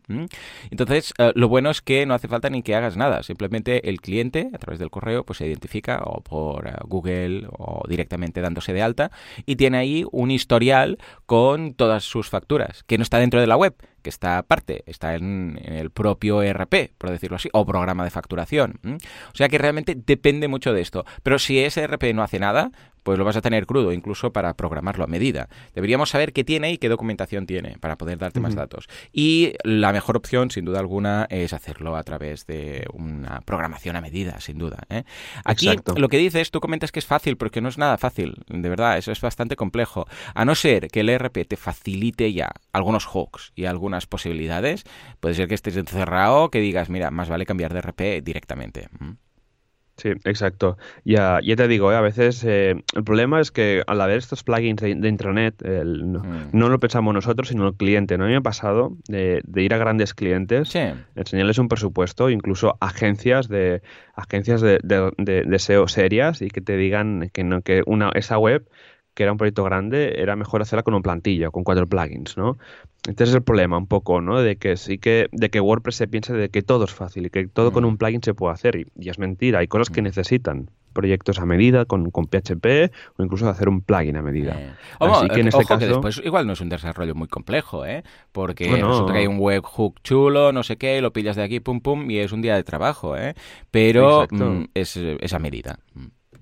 [SPEAKER 2] Entonces, eh, lo bueno es que no hace falta ni que hagas nada. Simplemente el cliente, a través del correo, pues se identifica o por eh, Google o directamente dándose de alta y tiene ahí un historial con todas sus facturas, que no está dentro de la web, que está aparte, está en, el propio ERP, por decirlo así, o programa de facturación. O sea que realmente depende mucho de esto. Pero si ese ERP no hace nada, pues lo vas a tener crudo, incluso para programarlo a medida. Deberíamos saber qué tiene y qué documentación tiene para poder darte más datos. Y la mejor opción, sin duda alguna, es hacerlo a través de una programación a medida, sin duda. ¿eh? Aquí lo que dices, tú comentas que es fácil, porque no es nada fácil, de verdad, eso es bastante complejo. A no ser que el ERP te facilite ya algunos hooks y algunas posibilidades, puede ser que estés encerrado, que digas, mira, más vale cambiar de ERP directamente.
[SPEAKER 1] Sí, exacto. Ya, ya te digo, ¿eh? a veces eh, el problema es que al haber estos plugins de, intranet, mm. no, lo pensamos nosotros, sino el cliente. ¿no? A mí me ha pasado de, ir a grandes clientes, enseñarles un presupuesto, incluso agencias de agencias de, de, SEO serias y que te digan que, no, que una, esa web que era un proyecto grande, era mejor hacerla con un plantilla, con cuatro plugins, ¿no? Entonces es el problema un poco, ¿no? De que sí que, de que WordPress se piensa de que todo es fácil y que todo con mm. un plugin se puede hacer. Y, es mentira, hay cosas que mm. necesitan proyectos a medida con, con, PHP o incluso hacer un plugin a medida.
[SPEAKER 2] Eh. Así que en este caso... después igual no es un desarrollo muy complejo, ¿eh? Porque hay un webhook chulo, no sé qué, lo pillas de aquí, pum, pum, y es un día de trabajo, ¿eh? Pero mm, es, es, a medida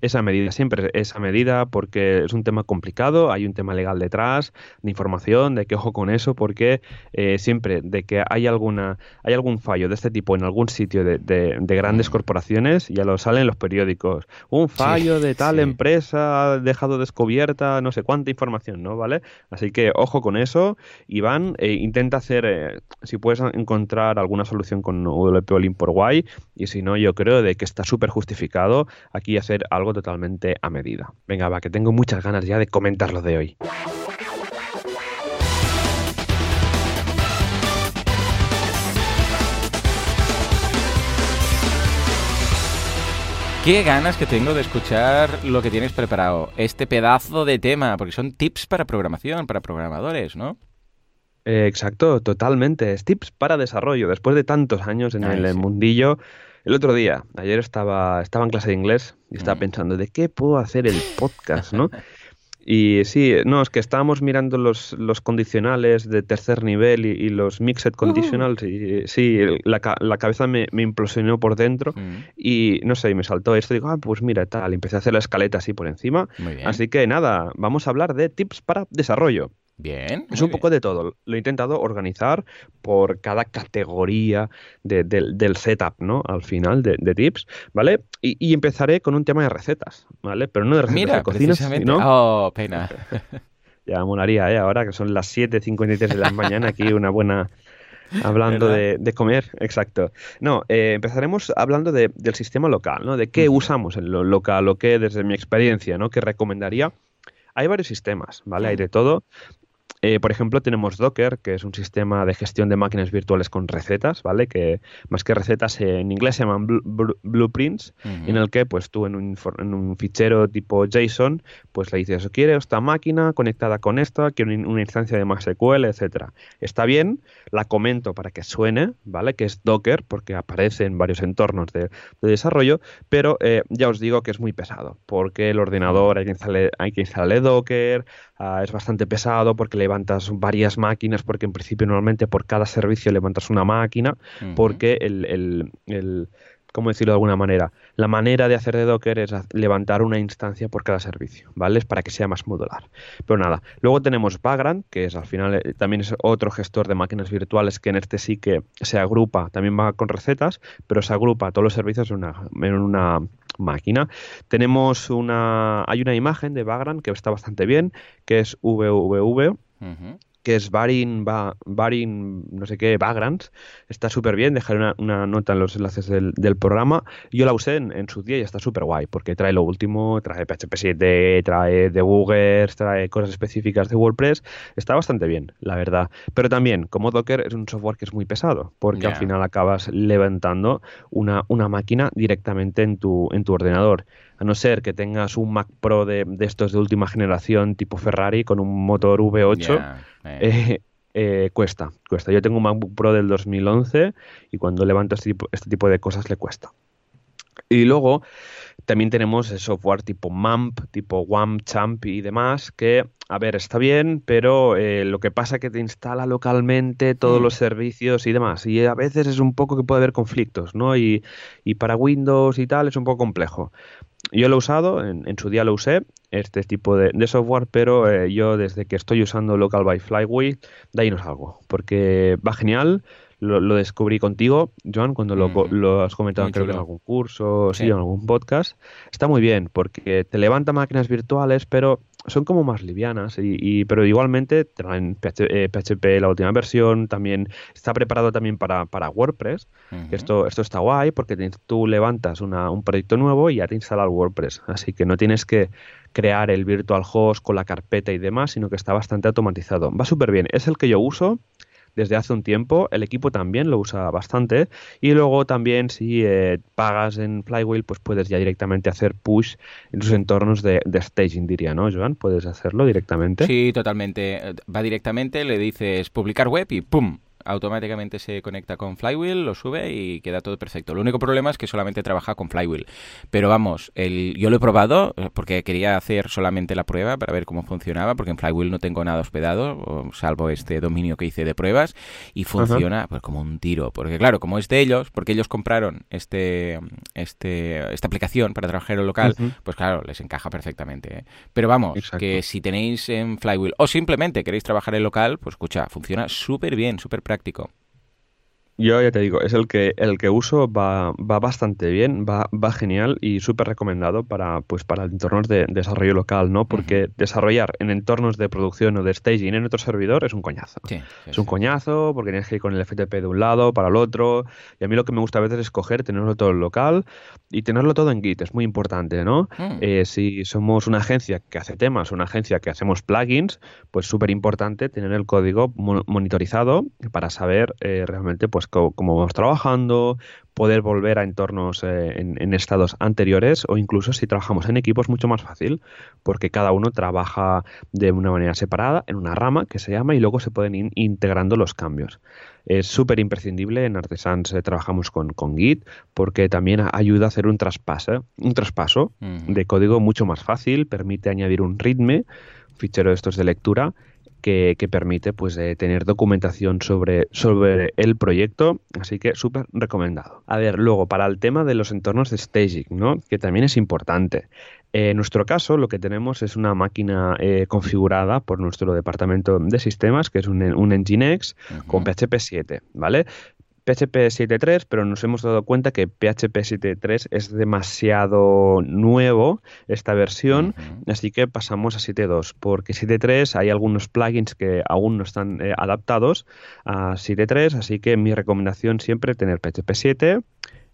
[SPEAKER 1] esa medida, siempre esa medida, porque es un tema complicado, hay un tema legal detrás, de información, de que ojo con eso, porque eh, siempre de que hay alguna, hay algún fallo de este tipo en algún sitio de, de, grandes mm. corporaciones, ya lo salen los periódicos. Un fallo de tal empresa ha dejado descubierta no sé cuánta información, ¿no? ¿Vale? Así que ojo con eso, Iván, eh, intenta hacer, eh, si puedes encontrar alguna solución con WP Olin por Guay, y si no, yo creo de que está súper justificado aquí hacer algo totalmente a medida. Venga, va, que tengo muchas ganas ya de comentar lo de hoy.
[SPEAKER 2] Qué ganas que tengo de escuchar lo que tienes preparado, este pedazo de tema, porque son tips para programación, para programadores, ¿no?
[SPEAKER 1] Eh, exacto, totalmente. Es tips para desarrollo. Después de tantos años en el mundillo, el otro día, ayer estaba, estaba en clase de inglés y estaba pensando, ¿de qué puedo hacer el podcast, no? *laughs* Y sí, no, es que estábamos mirando los, los condicionales de tercer nivel y, los mixed uh. conditionals y sí, la, la cabeza me, me, implosionó por dentro mm. y no sé, me saltó esto y digo, ah, pues mira, tal, empecé a hacer la escaleta así por encima. Así que nada, vamos a hablar de tips para desarrollo.
[SPEAKER 2] Bien.
[SPEAKER 1] Es un poco de todo. Lo he intentado organizar por cada categoría del setup, ¿no? Al final de, tips, ¿vale? Y, empezaré con un tema de recetas, ¿vale? Pero no de recetas de cocina, sino...
[SPEAKER 2] Oh, pena. *laughs*
[SPEAKER 1] ya molaría, ¿eh? Ahora que son las 7.53 de la mañana, aquí una buena... Hablando de, comer, exacto. No, eh, empezaremos hablando del sistema local, ¿no? De qué usamos en lo local, o qué, desde mi experiencia, ¿no? Que recomendaría hay varios sistemas, ¿vale? Hay de todo. Eh, por ejemplo, tenemos Docker, que es un sistema de gestión de máquinas virtuales con recetas, ¿vale? Que más que recetas en inglés se llaman blueprints, en el que pues tú en un, en un, fichero tipo JSON, pues le dices, quiero esta máquina conectada con esta, quiero una instancia de MySQL, etcétera. Está bien, la comento para que suene, ¿vale? Que es Docker, porque aparece en varios entornos de, desarrollo, pero eh, ya os digo que es muy pesado, porque el ordenador hay que instalarle, hay que instalarle Docker, ah, es bastante pesado porque levantas varias máquinas, porque en principio normalmente por cada servicio levantas una máquina, porque el, el, el ¿cómo decirlo de alguna manera? La manera de hacer de Docker es levantar una instancia por cada servicio, ¿vale? Es para que sea más modular. Pero nada, luego tenemos Vagrant, que es al final eh, también es otro gestor de máquinas virtuales que en este sí que se agrupa, también va con recetas, pero se agrupa todos los servicios en una, en una máquina. Tenemos una, hay una imagen de Vagrant que está bastante bien, que es VVV que es Varin, Varin, no sé qué, Vagrants. Está súper bien, dejaré una, nota en los enlaces del, programa. Yo la usé en, su día y está súper guay, porque trae lo último, trae PHP 7, trae debuggers, trae cosas específicas de WordPress. Está bastante bien, la verdad. Pero también, como Docker, es un software que es muy pesado, porque al final acabas levantando una, una máquina directamente en tu, en tu ordenador a no ser que tengas un Mac Pro de, estos de última generación tipo Ferrari con un motor V8, eh, eh, cuesta, cuesta. Yo tengo un MacBook Pro del 2011 y cuando levanto este tipo, este tipo de cosas le cuesta. Y luego también tenemos el software tipo MAMP, tipo WAMP, Champ y demás, que, a ver, está bien, pero eh, lo que pasa es que te instala localmente todos mm. los servicios y demás. Y a veces es un poco que puede haber conflictos, ¿no? Y, y para Windows y tal es un poco complejo yo lo he usado, en, su día lo usé, este tipo de, software, pero eh, yo desde que estoy usando Local by Flywheel, de ahí no salgo, porque va genial. Lo, descubrí contigo, Joan, cuando lo, has comentado creo que en algún curso, sí. en algún podcast. Está muy bien, porque te levanta máquinas virtuales, pero son como más livianas, y, pero igualmente traen PHP, eh, la última versión, también está preparado también para, para WordPress. esto, esto está guay porque tú levantas una, un proyecto nuevo y ya te instala el WordPress, así que no tienes que crear el virtual host con la carpeta y demás, sino que está bastante automatizado. Va súper bien, es el que yo uso desde hace un tiempo. El equipo también lo usa bastante. Y luego también si eh, pagas en Flywheel, pues puedes ya directamente hacer push en tus entornos de, de, staging, diría, ¿no, Joan? Puedes hacerlo directamente.
[SPEAKER 2] Sí, totalmente. Va directamente, le dices publicar web y ¡pum! Automáticamente se conecta con Flywheel, lo sube y queda todo perfecto. Lo único problema es que solamente trabaja con Flywheel. Pero vamos, el, yo lo he probado eh, porque quería hacer solamente la prueba para ver cómo funcionaba, porque en Flywheel no tengo nada hospedado, salvo este dominio que hice de pruebas, y funciona pues como un tiro. Porque claro, como es de ellos, porque ellos compraron este, este, esta aplicación para trabajar en local, pues claro, les encaja perfectamente. ¿eh? Pero vamos, que si tenéis en Flywheel o simplemente queréis trabajar en local, pues escucha, funciona súper bien, súper práctico práctico.
[SPEAKER 1] Yo ya te digo, es el que el que uso va, va bastante bien, va, va genial y súper recomendado para pues para entornos de desarrollo local, ¿no? Porque desarrollar en entornos de producción o de staging en otro servidor es un coñazo. es un coñazo porque tienes que ir con el FTP de un lado para el otro. Y a mí lo que me gusta a veces es coger, tenerlo todo en local y tenerlo todo en Git, es muy importante, ¿no? Mm. Eh, si somos una agencia que hace temas, una agencia que hacemos plugins, pues súper importante tener el código monitorizado para saber eh, realmente pues cómo vamos trabajando, poder volver a entornos eh, en, estados anteriores o incluso si trabajamos en equipos mucho más fácil porque cada uno trabaja de una manera separada en una rama que se llama y luego se pueden ir integrando los cambios. Es súper imprescindible, en Artesans eh, trabajamos con, con, Git porque también ayuda a hacer un traspaso, un traspaso de código mucho más fácil, permite añadir un ritme, fichero de estos de lectura que, permite pues eh, tener documentación sobre, sobre el proyecto, así que súper recomendado. A ver, luego para el tema de los entornos de staging, ¿no? que también es importante. en nuestro caso, lo que tenemos es una máquina eh, configurada por nuestro departamento de sistemas, que es un, un Nginx con PHP 7, ¿vale? PHP 7.3, pero nos hemos dado cuenta que PHP 7.3 es demasiado nuevo esta versión, así que pasamos a 7.2, porque 7.3 hay algunos plugins que aún no están eh, adaptados a 7.3, así que mi recomendación siempre es tener PHP 7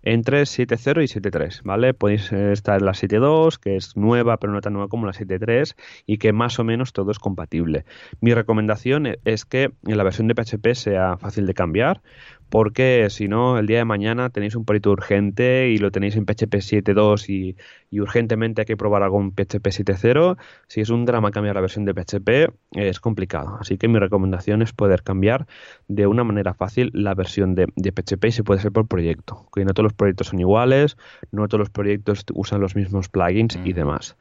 [SPEAKER 1] entre 7.0 y 7.3, ¿vale? Podéis eh, estar en la 7.2, que es nueva, pero no tan nueva como la 7.3, y que más o menos todo es compatible. Mi recomendación e-, es que en la versión de PHP sea fácil de cambiar, porque si no, el día de mañana tenéis un proyecto urgente y lo tenéis en PHP 7.2 y, y, urgentemente hay que probar algo en PHP 7.0, si es un drama cambiar la versión de PHP, es complicado. Así que mi recomendación es poder cambiar de una manera fácil la versión de, de PHP y se puede hacer por proyecto, que no todos los proyectos son iguales, no todos los proyectos usan los mismos plugins y demás.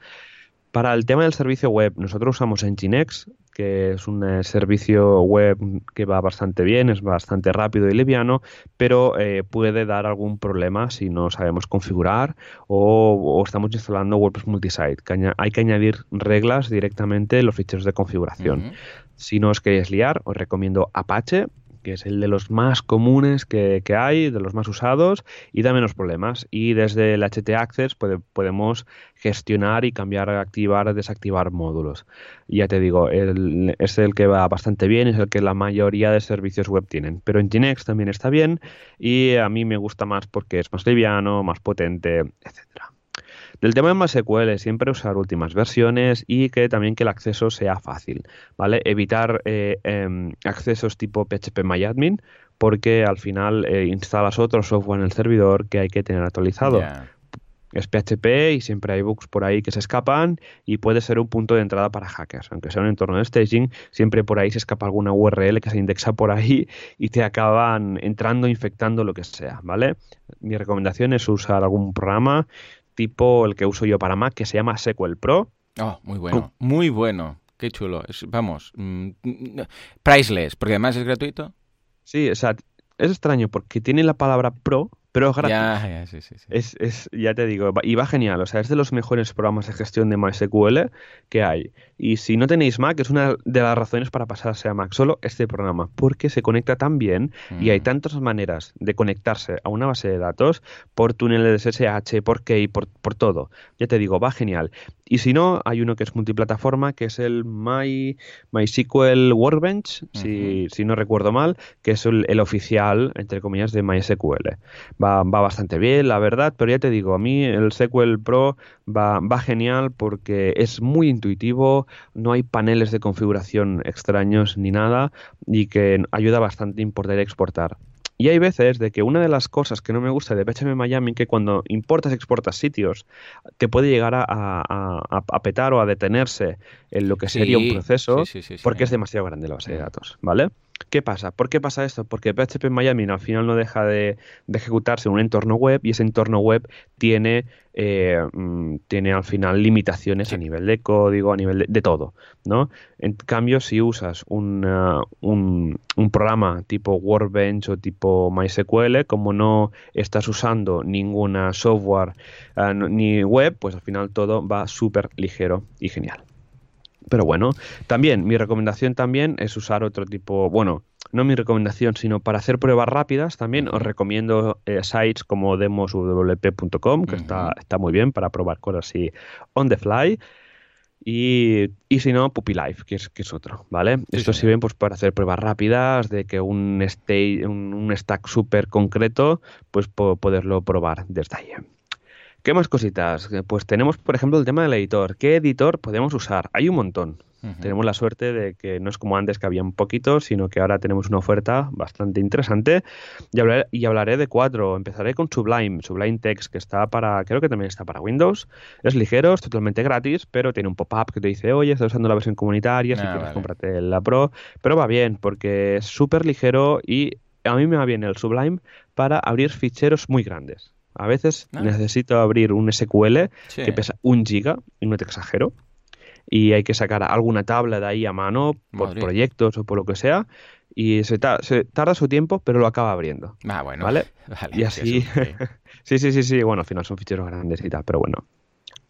[SPEAKER 1] Para el tema del servicio web, nosotros usamos Nginx, que es un eh, servicio web que va bastante bien, es bastante rápido y liviano, pero eh, puede dar algún problema si no sabemos configurar o, estamos instalando WordPress multisite. hay que añadir reglas directamente en los ficheros de configuración. Si no os queréis liar, os recomiendo Apache, que es el de los más comunes que, hay, de los más usados y da menos problemas. Y desde el HT Access podemos gestionar y cambiar, activar, desactivar módulos. Ya te digo, es el que va bastante bien, es el que la mayoría de servicios web tienen. Pero en Ginex también está bien y a mí me gusta más porque es más liviano, más potente, etcétera. Del tema de MySQL, siempre usar últimas versiones y que también que el acceso sea fácil, ¿vale? Evitar eh, em, accesos tipo phpMyAdmin porque al final eh, instalas otro software en el servidor que hay que tener actualizado. Es PHP y siempre hay bugs por ahí que se escapan y puede ser un punto de entrada para hackers. Aunque sea un entorno de staging, siempre por ahí se escapa alguna URL que se indexa por ahí y te acaban entrando, infectando lo que sea, ¿vale? Mi recomendación es usar algún programa tipo el que uso yo para Mac, que se llama SQL Pro.
[SPEAKER 2] Oh, muy bueno, muy bueno. Qué chulo. vamos, mm, priceless, porque además es gratuito.
[SPEAKER 1] Sí, o sea, es extraño porque tiene la palabra Pro, pero es gratis.
[SPEAKER 2] Ya, ya, sí, sí,
[SPEAKER 1] Es, es, ya te digo, y va genial. O sea, es de los mejores programas de gestión de MySQL que hay. Y si no tenéis Mac, es una de las razones para pasarse a Mac solo este programa, porque se conecta tan bien y hay mm. tantas maneras de conectarse a una base de datos por túneles de SSH, por key, por, por todo. Ya te digo, va genial. Y si no, hay uno que es multiplataforma, que es el My, MySQL Workbench, si, si, no recuerdo mal, que es el, oficial, entre comillas, de MySQL. Va, va, bastante bien, la verdad, pero ya te digo, a mí el SQL Pro va, va genial porque es muy intuitivo, no hay paneles de configuración extraños ni nada y que ayuda bastante a importar y exportar. Y hay veces de que una de las cosas que no me gusta de PHP Miami que cuando importas exportas sitios te puede llegar a, petar o a detenerse en lo que sería un proceso porque es demasiado grande la base de datos, ¿vale? ¿Qué pasa? ¿Por qué pasa esto? Porque PHP Miami al final no deja de, ejecutarse en un entorno web y ese entorno web tiene, eh, mm, tiene al final limitaciones a nivel de código, a nivel de, todo. ¿no? En cambio, si usas un, un, programa tipo Workbench o tipo MySQL, como no estás usando ninguna software eh, ni web, pues al final todo va súper ligero y genial. Pero bueno, también mi recomendación también es usar otro tipo, bueno, no mi recomendación, sino para hacer pruebas rápidas también os recomiendo eh, sites como demoswp.com, que está, está muy bien para probar cosas así on the fly. Y, y si no, Puppy Life, que es, que es otro, ¿vale? Esto sirve pues, para hacer pruebas rápidas de que un, state, un, stack súper concreto, pues poderlo probar desde ahí. ¿Qué más cositas? Pues tenemos, por ejemplo, el tema del editor. ¿Qué editor podemos usar? Hay un montón. Tenemos la suerte de que no es como antes que había un poquito, sino que ahora tenemos una oferta bastante interesante. Y hablaré, y hablaré de cuatro. Empezaré con Sublime, Sublime Text, que está para, creo que también está para Windows. Es ligero, es totalmente gratis, pero tiene un pop-up que te dice, oye, estás usando la versión comunitaria, si ah, quieres cómprate la Pro. Pero va bien, porque es súper ligero y a mí me va bien el Sublime para abrir ficheros muy grandes. A veces ah. necesito abrir un SQL que pesa un giga, y no te exagero, y hay que sacar alguna tabla de ahí a mano por proyectos o por lo que sea, y se, tarda su tiempo, pero lo acaba abriendo.
[SPEAKER 2] Ah, bueno.
[SPEAKER 1] ¿Vale? *laughs* y así. *laughs* sí, sí, sí, sí. Bueno, al final son ficheros grandes y tal, pero bueno.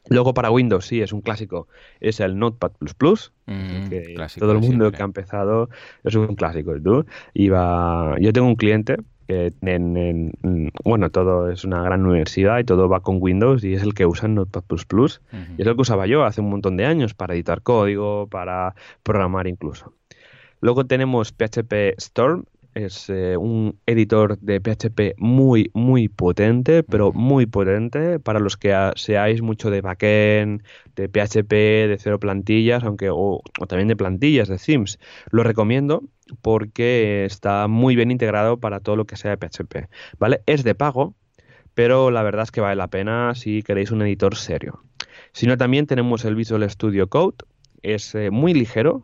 [SPEAKER 1] Luego para Windows, sí, es un clásico. Es el Notepad mm, que todo el mundo que ha empezado es un clásico. ¿tú? Iba... Yo tengo un cliente en, bueno, todo es una gran universidad y todo va con Windows y es el que usa Notepad++. Y es el que usaba yo hace un montón de años para editar código, para programar incluso. Luego tenemos PHP Storm, es eh, un editor de PHP muy, muy potente, pero muy potente para los que seáis mucho de backend, de PHP, de cero plantillas, aunque o, también de plantillas, de themes. Lo recomiendo porque está muy bien integrado para todo lo que sea de PHP. ¿Vale? Es de pago, pero la verdad es que vale la pena si queréis un editor serio. Si no, también tenemos el Visual Studio Code, es eh, muy ligero,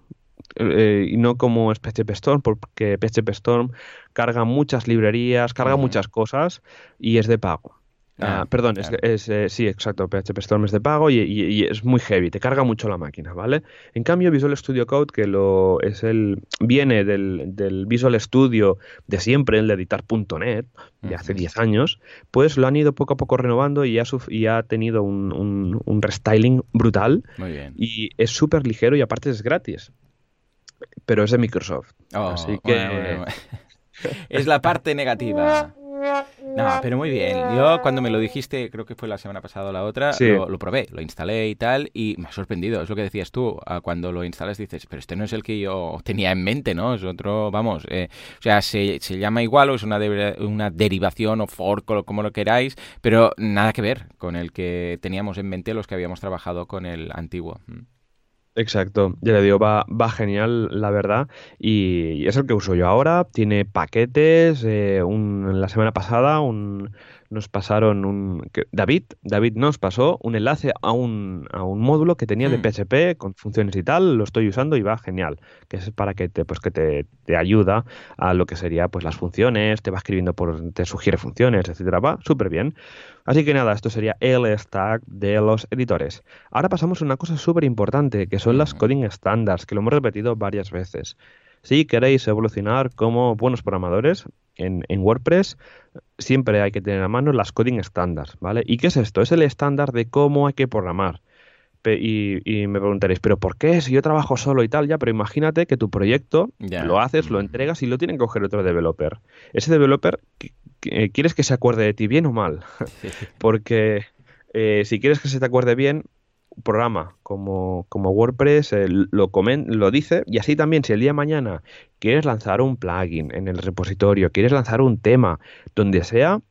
[SPEAKER 1] eh, y no como es PHP Storm, porque PHP Storm carga muchas librerías, carga muchas cosas y es de pago. Ah, ah, perdón, es, eh, sí, exacto, PHP Storm es de pago y, es muy heavy, te carga mucho la máquina, ¿vale? En cambio, Visual Studio Code, que lo es el viene del, Visual Studio de siempre, el de editar.net, de hace 10 años, pues lo han ido poco a poco renovando y ha, y ha tenido un, un, restyling brutal.
[SPEAKER 2] Muy bien.
[SPEAKER 1] Y es súper ligero y aparte es gratis. Pero es de Microsoft.
[SPEAKER 2] Oh, así que... *laughs* es la parte negativa. No, pero muy bien. Yo cuando me lo dijiste, creo que fue la semana pasada o la otra, lo, probé, lo instalé y tal, y me ha sorprendido. Es lo que decías tú. Cuando lo instalas dices, pero este no es el que yo tenía en mente, ¿no? Es otro, vamos, eh, o sea, se, se, llama igual o es una, una derivación o fork o como lo queráis, pero nada que ver con el que teníamos en mente los que habíamos trabajado con el antiguo.
[SPEAKER 1] Exacto, ya le digo, va, va genial, la verdad, y es el que uso yo ahora, tiene paquetes, eh, un, la semana pasada un, nos pasaron un... David, David nos pasó un enlace a un, a un módulo que tenía de PHP mm. con funciones y tal, lo estoy usando y va genial, que es para que te, pues que te, te ayuda a lo que sería pues las funciones, te va escribiendo por, te sugiere funciones, etcétera, va súper bien. Así que nada, esto sería el stack de los editores. Ahora pasamos a una cosa súper importante, que son las mm. coding standards, que lo hemos repetido varias veces. Si queréis evolucionar como buenos programadores en, WordPress, siempre hay que tener a mano las coding standards, ¿vale? ¿Y qué es esto? Es el estándar de cómo hay que programar. Y, me preguntaréis, ¿pero por qué? Si yo trabajo solo y tal, ya, pero imagínate que tu proyecto lo haces, lo entregas y lo tiene que coger otro developer. Ese developer, ¿quieres que se acuerde de ti bien o mal? *laughs* *laughs* Porque eh, si quieres que se te acuerde bien, programa como, como WordPress eh, lo, lo dice y así también si el día de mañana quieres lanzar un plugin en el repositorio, quieres lanzar un tema, donde sea,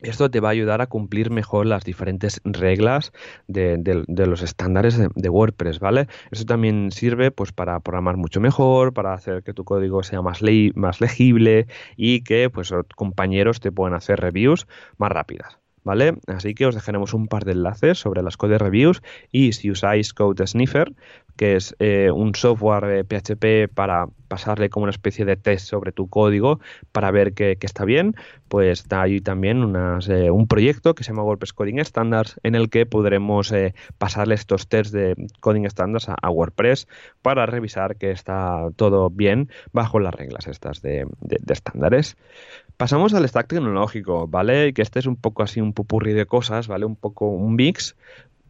[SPEAKER 1] esto te va a ayudar a cumplir mejor las diferentes reglas de, los estándares de, WordPress, ¿vale? Eso también sirve pues para programar mucho mejor, para hacer que tu código sea más, más legible y que pues compañeros te puedan hacer reviews más rápidas. ¿Vale? Así que os dejaremos un par de enlaces sobre las code reviews y si usáis Code Sniffer, que es eh, un software PHP para pasarle como una especie de test sobre tu código para ver que, está bien, pues ahí también eh, un proyecto que se llama WordPress Coding Standards en el que podremos eh, pasarle estos tests de Coding Standards a, WordPress para revisar que está todo bien bajo las reglas estas de estándares. Pasamos al stack tecnológico, ¿vale? Que este es un poco así un pupurri de cosas, ¿vale? Un poco un mix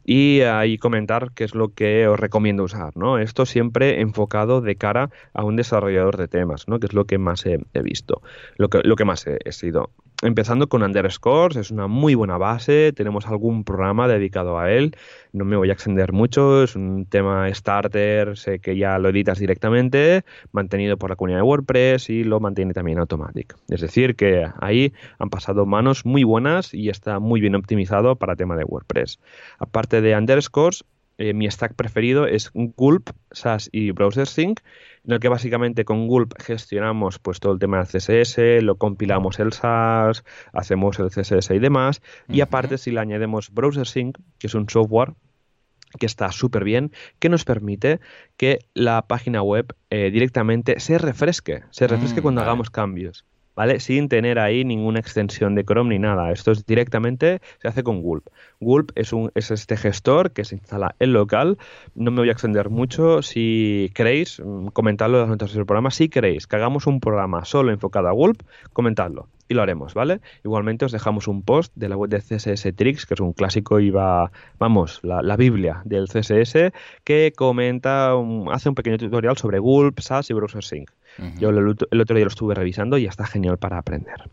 [SPEAKER 1] y ahí comentar qué es lo que os recomiendo usar, ¿no? Esto siempre enfocado de cara a un desarrollador de temas, ¿no? Que es lo que más he, visto, lo que, lo que más he, sido. Empezando con Underscores, es una muy buena base, tenemos algún programa dedicado a él, no me voy a extender mucho, es un tema starter, sé que ya lo editas directamente, mantenido por la comunidad de WordPress y lo mantiene también Automatic. Es decir, que ahí han pasado manos muy buenas y está muy bien optimizado para tema de WordPress. Aparte de Underscores, eh, mi stack preferido es Gulp, SAS y Browser Sync, en el que básicamente con Gulp gestionamos pues todo el tema del CSS, lo compilamos el SAS, hacemos el CSS y demás, y aparte si le añadimos Browser Sync, que es un software que está súper bien, que nos permite que la página web eh, directamente se refresque, se refresque mm, cuando hagamos cambios. ¿Vale? Sin tener ahí ninguna extensión de Chrome ni nada. Esto es directamente, se hace con Gulp. Gulp es, un, es este gestor que se instala en local. No me voy a extender mucho. Si queréis, mm, comentadlo en las notas del programa. Si queréis que hagamos un programa solo enfocado a Gulp, comentadlo y lo haremos, ¿vale? Igualmente os dejamos un post de la web de CSS Tricks, que es un clásico y va, vamos, la, Biblia del CSS, que comenta, hace un pequeño tutorial sobre Gulp, SAS y Browser Sync. Yo el, otro día lo estuve revisando y está genial para aprender.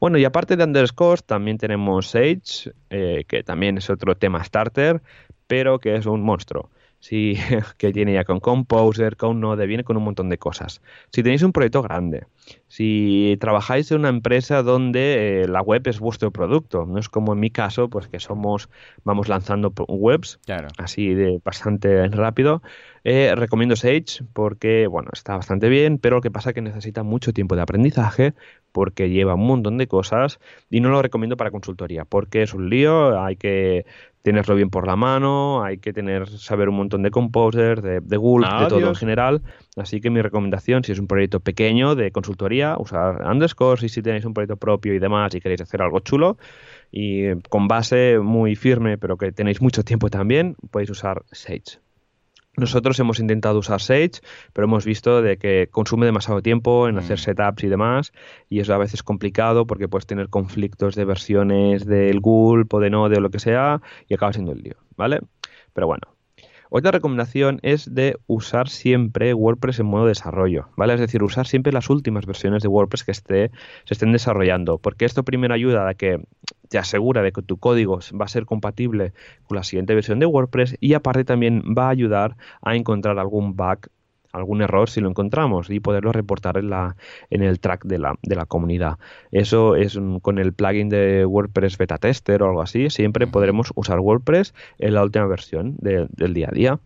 [SPEAKER 1] Bueno, y aparte de underscores, también tenemos Sage, eh, que también es otro tema starter, pero que es un monstruo. Si, *laughs* que tiene ya con Composer, con Node, viene con un montón de cosas. Si tenéis un proyecto grande, si trabajáis en una empresa donde eh, la web es vuestro producto, no es como en mi caso, pues que somos, vamos lanzando webs, así de bastante rápido, eh, recomiendo Sage porque, bueno, está bastante bien, pero lo que pasa es que necesita mucho tiempo de aprendizaje porque lleva un montón de cosas y no lo recomiendo para consultoría porque es un lío, hay que tenerlo bien por la mano, hay que tener saber un montón de Composer, de, de Gulp, de todo en general. Así que mi recomendación, si es un proyecto pequeño de consultoría, usar Underscore y si tenéis un proyecto propio y demás y queréis hacer algo chulo y con base muy firme, pero que tenéis mucho tiempo también, podéis usar Sage. Nosotros hemos intentado usar Sage, pero hemos visto de que consume demasiado tiempo en hacer mm. setups y demás, y es a veces complicado porque puedes tener conflictos de versiones del Gulp o de Node o lo que sea, y acaba siendo el lío, ¿vale? Pero bueno. Otra recomendación es de usar siempre WordPress en modo desarrollo, ¿vale? Es decir, usar siempre las últimas versiones de WordPress que esté, se estén desarrollando, porque esto primero ayuda a que te asegura de que tu código va a ser compatible con la siguiente versión de WordPress y aparte también va a ayudar a encontrar algún bug algún error si lo encontramos y poderlo reportar en, la, en el track de la, de la comunidad. Eso es con el plugin de WordPress Beta Tester o algo así. Siempre podremos usar WordPress en la última versión del día a día.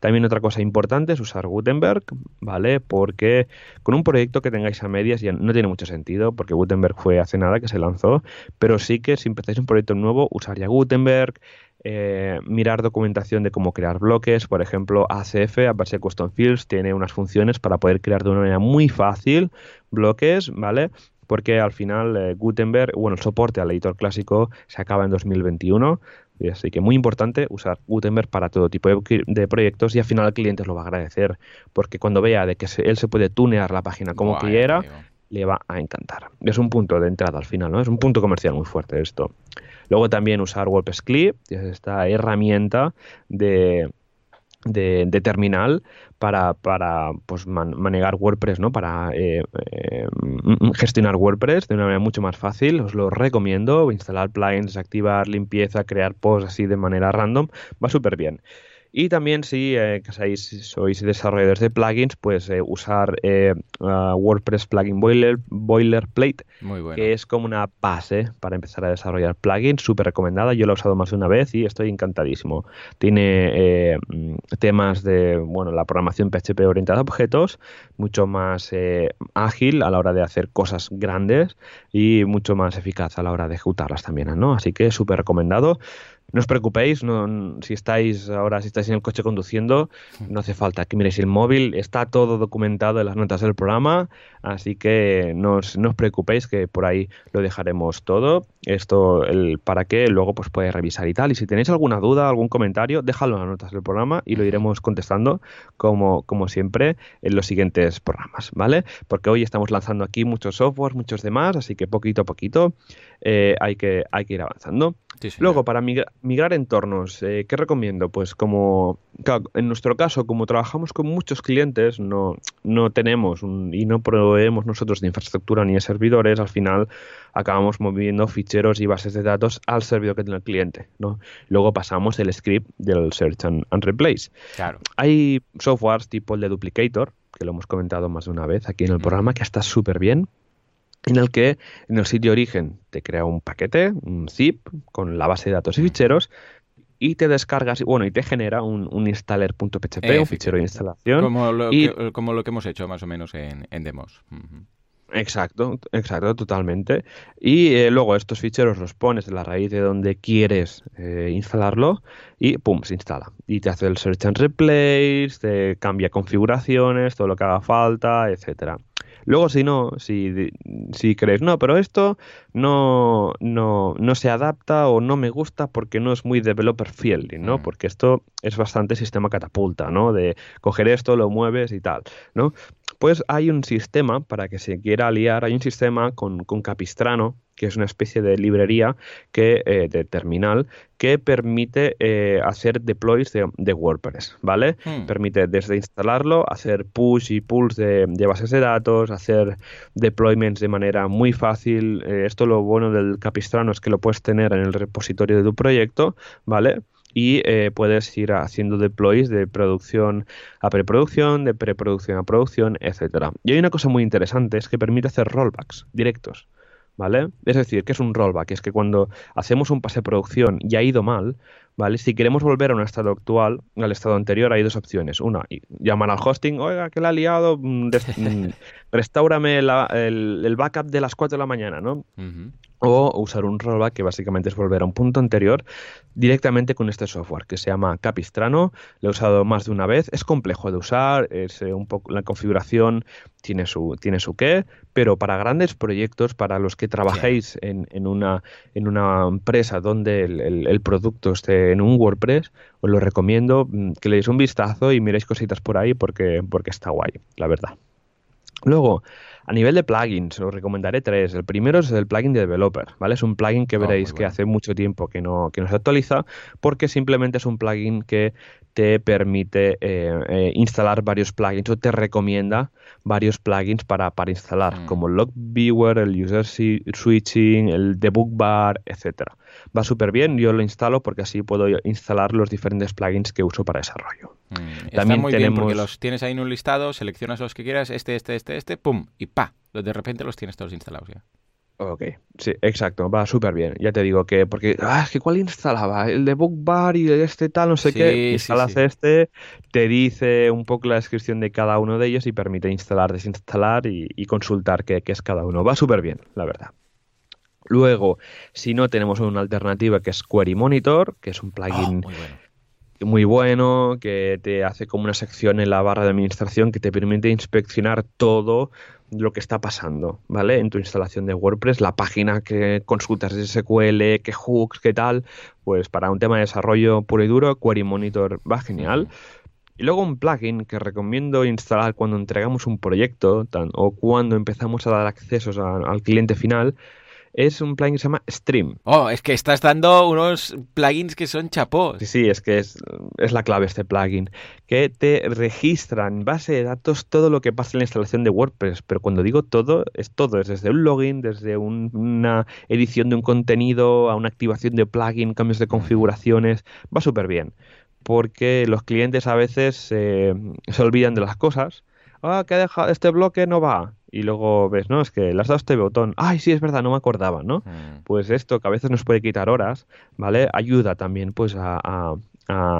[SPEAKER 1] También otra cosa importante es usar Gutenberg, ¿vale? Porque con un proyecto que tengáis a medias ya no tiene mucho sentido, porque Gutenberg fue hace nada que se lanzó, pero sí que si empezáis un proyecto nuevo, usar ya Gutenberg, eh, mirar documentación de cómo crear bloques, por ejemplo, ACF, Advanced Custom Fields, tiene unas funciones para poder crear de una manera muy fácil bloques, ¿vale? Porque al final eh, Gutenberg, bueno, el soporte al editor clásico se acaba en 2021, Así que muy importante usar Gutenberg para todo tipo de, proyectos y al final el cliente lo va a agradecer, porque cuando vea de que él se puede tunear la página como quiera, le va a encantar. Es un punto de entrada al final, ¿no? Es un punto comercial muy fuerte esto. Luego también usar WordPress Clip, que es esta herramienta de, de, terminal para, para pues, manejar WordPress, ¿no? Para eh, eh, gestionar WordPress de una manera mucho más fácil. Os lo recomiendo. Instalar plugins, activar limpieza, crear posts así de manera random. Va súper bien. Y también si eh, sois desarrolladores de plugins, pues eh, usar eh, WordPress Plugin Boiler, Boilerplate, que es como una base para empezar a desarrollar plugins, súper recomendada. Yo lo he usado más de una vez y estoy encantadísimo. Tiene temas de bueno la programación PHP orientada a objetos, mucho más ágil a la hora de hacer cosas grandes y mucho más eficaz a la hora de ejecutarlas también, ¿no? Así que súper recomendado. No os preocupéis, no, si estáis ahora, si estáis en el coche conduciendo, no hace falta que miréis el móvil, está todo documentado en las notas del programa, así que no os, no os preocupéis que por ahí lo dejaremos todo, esto el para qué, luego pues podéis revisar y tal, y si tenéis alguna duda, algún comentario, déjalo en las notas del programa y lo iremos contestando como, como siempre en los siguientes programas, ¿vale? Porque hoy estamos lanzando aquí muchos software, muchos demás, así que poquito a poquito eh, hay, que, hay que ir avanzando. Luego, para migrar, entornos, eh, ¿qué recomiendo? Pues como, en nuestro caso, como trabajamos con muchos clientes, no, no tenemos y no proveemos nosotros de infraestructura ni de servidores, al final acabamos moviendo ficheros y bases de datos al servidor que tiene el cliente. ¿no? Luego pasamos el script del Search and, Replace.
[SPEAKER 2] Claro.
[SPEAKER 1] Hay softwares tipo el de Duplicator, que lo hemos comentado más de una vez aquí en el programa, que está súper bien, en el que en el sitio origen te crea un paquete, un zip, con la base de datos y ficheros, y te descargas, bueno, y te genera un, un installer.php, un fichero de instalación.
[SPEAKER 2] Como lo, que, como lo que hemos hecho más o menos en, demos.
[SPEAKER 1] Exacto, exacto, totalmente. Y eh, luego estos ficheros los pones en la raíz de donde quieres eh, instalarlo y pum, se instala. Y te hace el search and replace, te cambia configuraciones, todo lo que haga falta, etcétera. Luego, si no, si, si crees, no, pero esto no, no, no se adapta o no me gusta porque no es muy developer friendly, ¿no? Mm. Porque esto es bastante sistema catapulta, ¿no? De coger esto, lo mueves y tal, ¿no? Pues hay un sistema, para que se quiera aliar, hay un sistema con, con Capistrano, que es una especie de librería que, eh, de terminal que permite eh, hacer deploys de, WordPress, ¿vale? Hmm. Permite desde instalarlo, hacer push y pulls de, bases de datos, hacer deployments de manera muy fácil. Eh, esto lo bueno del Capistrano es que lo puedes tener en el repositorio de tu proyecto, ¿vale? Y eh, puedes ir haciendo deploys de producción a preproducción, de preproducción a producción, etcétera. Y hay una cosa muy interesante, es que permite hacer rollbacks directos. ¿Vale? Es decir, que es un rollback? Es que cuando hacemos un pase de producción y ha ido mal, ¿vale? Si queremos volver a un estado actual, al estado anterior, hay dos opciones. Una, llamar al hosting, oiga, que la ha liado, mm, *laughs* mm, restaurame el, backup de las 4 de la mañana, ¿no? O usar un rollback que básicamente es volver a un punto anterior directamente con este software que se llama Capistrano. Lo he usado más de una vez. Es complejo de usar, es eh, un poco la configuración tiene su tiene su qué, pero para grandes proyectos, para los que trabajéis en, en, una en una empresa donde el, producto esté en un WordPress, os lo recomiendo mm, que le deis un vistazo y miréis cositas por ahí porque porque está guay, la verdad. Luego, a nivel de plugins, os recomendaré tres. El primero es el plugin de Developer, ¿vale? Es un plugin que oh, veréis que hace mucho tiempo que no, que no se actualiza porque simplemente es un plugin que te permite eh, eh, instalar varios plugins o te recomienda varios plugins para, para instalar, mm. como el Log Viewer, el User Switching, el Debug Bar, etcétera. Va súper bien, yo lo instalo porque así puedo instalar los diferentes plugins que uso para desarrollo.
[SPEAKER 2] Mm. También muy tenemos... bien porque los tienes ahí en un listado, seleccionas los que quieras, este, este, este, este, pum, y pa, de repente los tienes todos instalados ya.
[SPEAKER 1] Ok, sí, exacto, va súper bien. Ya te digo que, porque, ah, es que ¿cuál instalaba? El de Bookbar y este tal, no sé qué. Instalas este, te dice un poco la descripción de cada uno de ellos y permite instalar, desinstalar y, consultar qué, es cada uno. Va súper bien, la verdad. Luego, si no, tenemos una alternativa que es Query Monitor, que es un plugin ah, muy bueno, que te hace como una sección en la barra de administración que te permite inspeccionar todo lo que está pasando, ¿vale? En tu instalación de WordPress, la página que consultas de SQL, qué hooks, qué tal, pues para un tema de desarrollo puro y duro, Query Monitor va genial. Y luego un plugin que recomiendo instalar cuando entregamos un proyecto o cuando empezamos a dar accesos al cliente final es un plugin que se llama Stream.
[SPEAKER 2] Oh, es que estás dando unos plugins que son chapós.
[SPEAKER 1] Sí, sí, es que es, la clave este plugin, que te registra en base de datos todo lo que pasa en la instalación de WordPress, pero cuando digo todo, es todo, es desde un login, desde una edición de un contenido, a una activación de plugin, cambios de configuraciones, va súper bien, porque los clientes a veces eh, se olvidan de las cosas. Ah, que ha dejado, este bloque no va y luego ves, no, es que le has dado este botón, ay, sí, es verdad, no me acordaba, ¿no? Mm. Pues esto, que a veces nos puede quitar horas, ¿vale? Ayuda también, pues, a,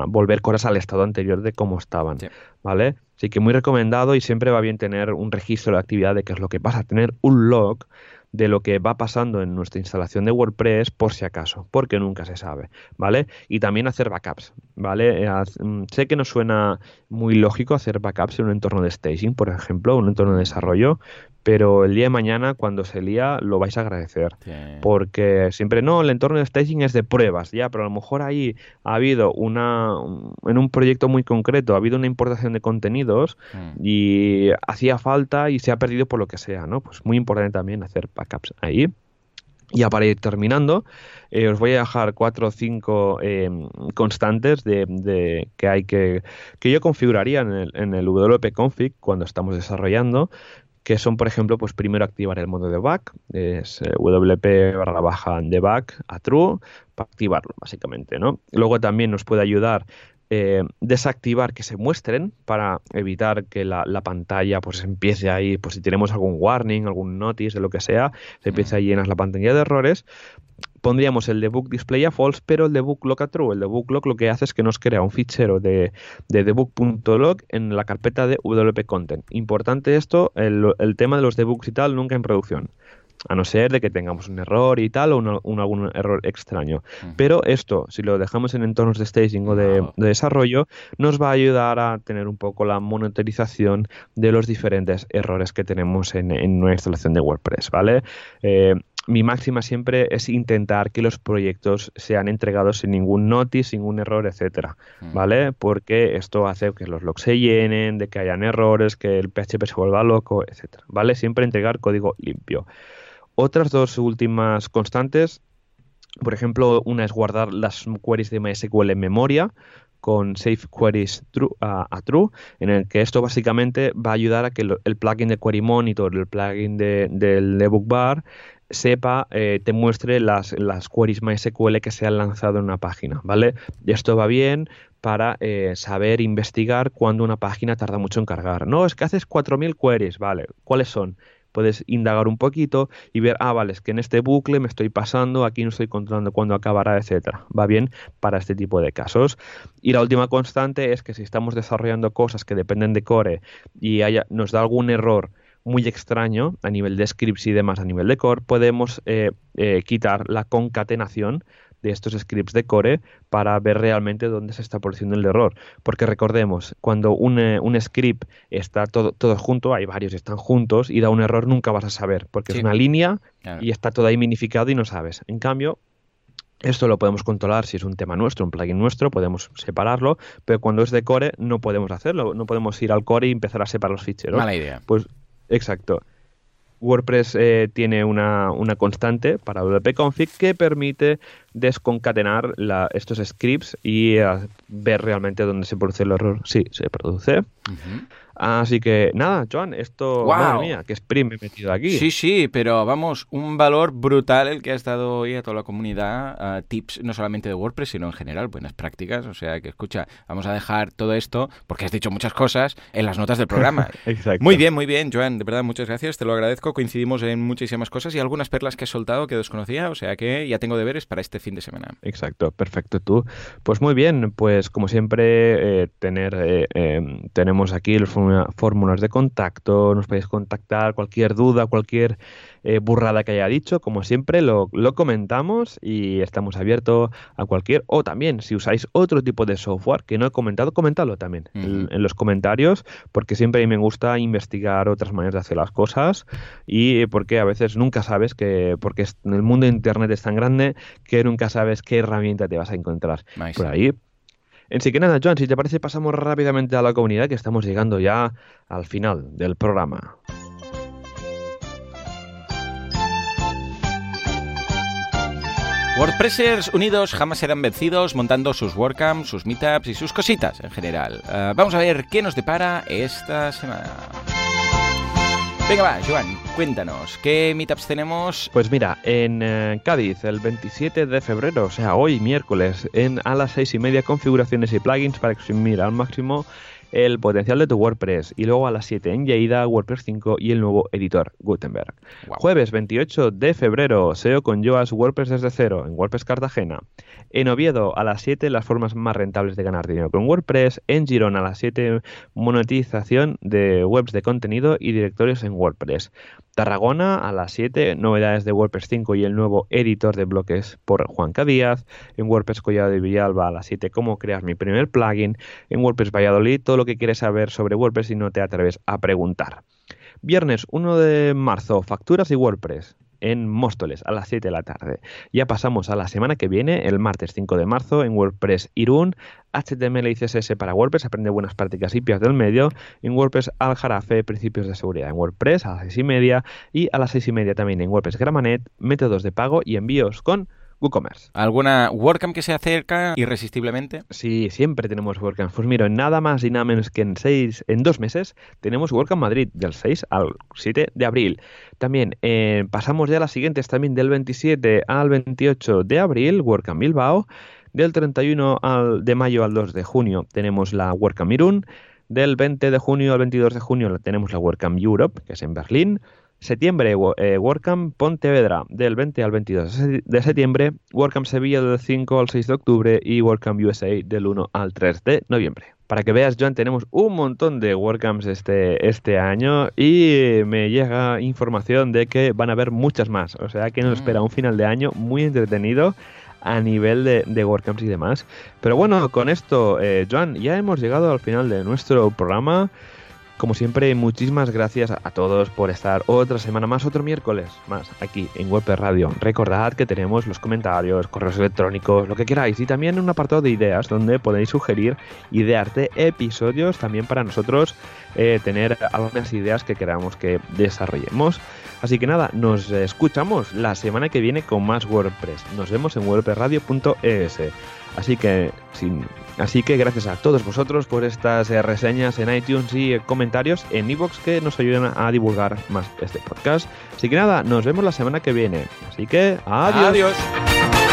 [SPEAKER 1] volver cosas al estado anterior de cómo estaban, ¿vale? Así que muy recomendado y siempre va bien tener un registro de actividad de qué es lo que pasa, tener un log de lo que va pasando en nuestra instalación de WordPress por si acaso, porque nunca se sabe, ¿vale? Y también hacer backups, ¿vale? Eh, mm, sé que no suena muy lógico hacer backups en un entorno de staging, por ejemplo, un entorno de desarrollo, pero el día de mañana cuando se lía lo vais a agradecer. Porque siempre no el entorno de staging es de pruebas ya pero a lo mejor ahí ha habido una en un proyecto muy concreto ha habido una importación de contenidos mm. y hacía falta y se ha perdido por lo que sea no pues muy importante también hacer backups ahí. Ya para ir terminando, eh, os voy a dejar cuatro o cinco em, constantes de, que hay que que yo configuraría en el, en el WP config cuando estamos desarrollando, que son, por ejemplo, pues primero activar el modo debug, es eh, wp barra baja debug a true, para activarlo, básicamente, ¿no? Luego también nos puede ayudar eh, desactivar que se muestren para evitar que la, pantalla pues empiece ahí, pues si tenemos algún warning, algún notice, de lo que sea, se empiece a llenar la pantalla de errores. Pondríamos el debug display a false, pero el debug log a true. El debug log lo que hace es que nos crea un fichero de, de debug.log en la carpeta de wp content. Importante esto, el, el tema de los debugs y tal, nunca en producción a no ser de que tengamos un error y tal o un, algún error extraño. Pero esto, si lo dejamos en entornos de staging o de, desarrollo, nos va a ayudar a tener un poco la monitorización de los diferentes errores que tenemos en, en una instalación de WordPress, ¿vale? Eh, mi máxima siempre es intentar que los proyectos sean entregados sin ningún notice, sin ningún error, etcétera, ¿vale? Porque esto hace que los logs se llenen, de que hayan errores, que el PHP se vuelva loco, etcétera, ¿vale? Siempre entregar código limpio. Otras dos últimas constantes, por ejemplo, una es guardar las queries de MySQL en memoria, con Safe Queries true, a, True, en el que esto básicamente va a ayudar a que el plugin de Query Monitor, el plugin de, del Debug Bar, sepa, eh, te muestre las, las queries MySQL que se han lanzado en una página, ¿vale? Y esto va bien para eh, saber investigar cuando una página tarda mucho en cargar. No, es que haces 4.000 queries, ¿vale? ¿Cuáles son? Puedes indagar un poquito y ver, ah, vale, es que en este bucle me estoy pasando, aquí no estoy controlando cuándo acabará, etcétera. Va bien para este tipo de casos. Y la última constante es que si estamos desarrollando cosas que dependen de core y haya, nos da algún error muy extraño a nivel de scripts y demás a nivel de core, podemos eh, eh, quitar la concatenación de estos scripts de core para ver realmente dónde se está produciendo el error. Porque recordemos, cuando un, eh, un script está todo, todo junto, hay varios están juntos y da un error, nunca vas a saber, porque es una línea y está todo ahí minificado y no sabes. En cambio, esto lo podemos controlar si es un tema nuestro, un plugin nuestro, podemos separarlo, pero cuando es de core no podemos hacerlo, no podemos ir al core y empezar a separar los ficheros.
[SPEAKER 2] Mala idea.
[SPEAKER 1] Pues Exacto. WordPress eh, tiene una, una, constante para wp-config que permite desconcatenar estos scripts y eh, ver realmente dónde se produce el error. Sí, se produce. Así que nada, Joan, esto, madre mía, que sprint he metido aquí.
[SPEAKER 2] Sí, sí, pero vamos, un valor brutal el que ha estado hoy a toda la comunidad, tips no solamente de WordPress, sino en general, buenas prácticas. O sea que, escucha, vamos a dejar todo esto, porque has dicho muchas cosas, en las notas del programa. *laughs*
[SPEAKER 1] Exacto.
[SPEAKER 2] Muy bien, muy bien, Joan, de verdad, muchas gracias, te lo agradezco. Coincidimos en muchísimas cosas y algunas perlas que he soltado que desconocía, o sea que ya tengo deberes para este fin de semana.
[SPEAKER 1] Exacto, perfecto tú. Pues muy bien, pues como siempre, eh, tener, eh, em, tenemos aquí los fórmulas de contacto, nos podéis contactar, cualquier duda, cualquier eh, burrada que haya dicho, como siempre lo, comentamos y estamos abiertos a cualquier, o también si usáis otro tipo de software que no he comentado, comentadlo también en, los comentarios, porque siempre me gusta investigar otras maneras de hacer las cosas y porque a veces nunca sabes que, porque el mundo de Internet es tan grande que nunca sabes qué herramienta te vas a encontrar por ahí. Así que nada, Joan, si te parece, pasamos rápidamente a la comunidad, que estamos llegando ya al final del programa.
[SPEAKER 2] WordPressers unidos jamás serán vencidos montando sus WordCamps, sus meetups y sus cositas en general. Eh, vamos a ver qué nos depara esta semana. Venga, va, Joan, cuéntanos, ¿qué meetups tenemos?
[SPEAKER 1] Pues mira, en eh, Cádiz, el 27 de febrero, o sea, hoy miércoles, en a las seis y media, configuraciones y plugins para exprimir al máximo el potencial de tu WordPress y luego a las 7 en Lleida, WordPress 5 y el nuevo editor Gutenberg. Jueves 28 de febrero, SEO con Yoast WordPress desde cero en WordPress Cartagena. En Oviedo a las 7 las formas más rentables de ganar dinero con WordPress. En Girona a las 7 monetización de webs de contenido y directorios en WordPress. Tarragona a las 7, novedades de WordPress 5 y el nuevo editor de bloques por Juan Díaz. En WordPress Collado de Villalba a las 7, cómo crear mi primer plugin. En WordPress Valladolid, todo lo que quieres saber sobre WordPress y no te atreves a preguntar. Viernes 1 de marzo, facturas y WordPress en Móstoles a las 7 de la tarde. Ya pasamos a la semana que viene, el martes 5 de marzo, en WordPress Irún, HTML y CSS para WordPress, aprende buenas prácticas y del medio, en WordPress Aljarafe, principios de seguridad en WordPress a las 6 y media. Y a las 6 y media también en WordPress Gramanet, métodos de pago y envíos con WooCommerce.
[SPEAKER 2] ¿Alguna WordCamp que se acerca irresistiblemente?
[SPEAKER 1] Sí, siempre tenemos WordCamp. Pues mira, en nada más y nada menos que en seis, en dos meses, tenemos WordCamp Madrid, del 6 al 7 de abril. También eh, pasamos ya a las siguientes, también del 27 al 28 de abril, WordCamp Bilbao. Del 31 al, de mayo al 2 de junio tenemos la WordCamp Irún. Del 20 de junio al 22 de junio tenemos la WordCamp Europe, que es en Berlín. Septiembre, eh, WordCamp Pontevedra, del 20 al 22 de septiembre. WordCamp Sevilla, del 5 al 6 de octubre. Y WordCamp USA, del 1 al 3 de noviembre. Para que veas, Joan, tenemos un montón de WordCamps este, este año y me llega información de que van a haber muchas más. O sea que nos mm. espera un final de año muy entretenido a nivel de, de WordCamps y demás. Pero bueno, con esto, eh, Joan, ya hemos llegado al final de nuestro programa. Como siempre, muchísimas gracias a todos por estar otra semana más, otro miércoles más aquí en WordPress Radio. Recordad que tenemos los comentarios, correos electrónicos, lo que queráis y también un apartado de ideas donde podéis sugerir ideas de episodios también para nosotros eh, tener algunas ideas que queramos que desarrollemos. Así que nada, nos escuchamos la semana que viene con más WordPress. Nos vemos en wordpressradio.es. Así que sin Así que gracias a todos vosotros por estas eh, reseñas en iTunes y eh, comentarios en iVoox que nos ayudan a divulgar más este podcast. Así que nada, nos vemos la semana que viene. Así que adiós.
[SPEAKER 2] Adiós.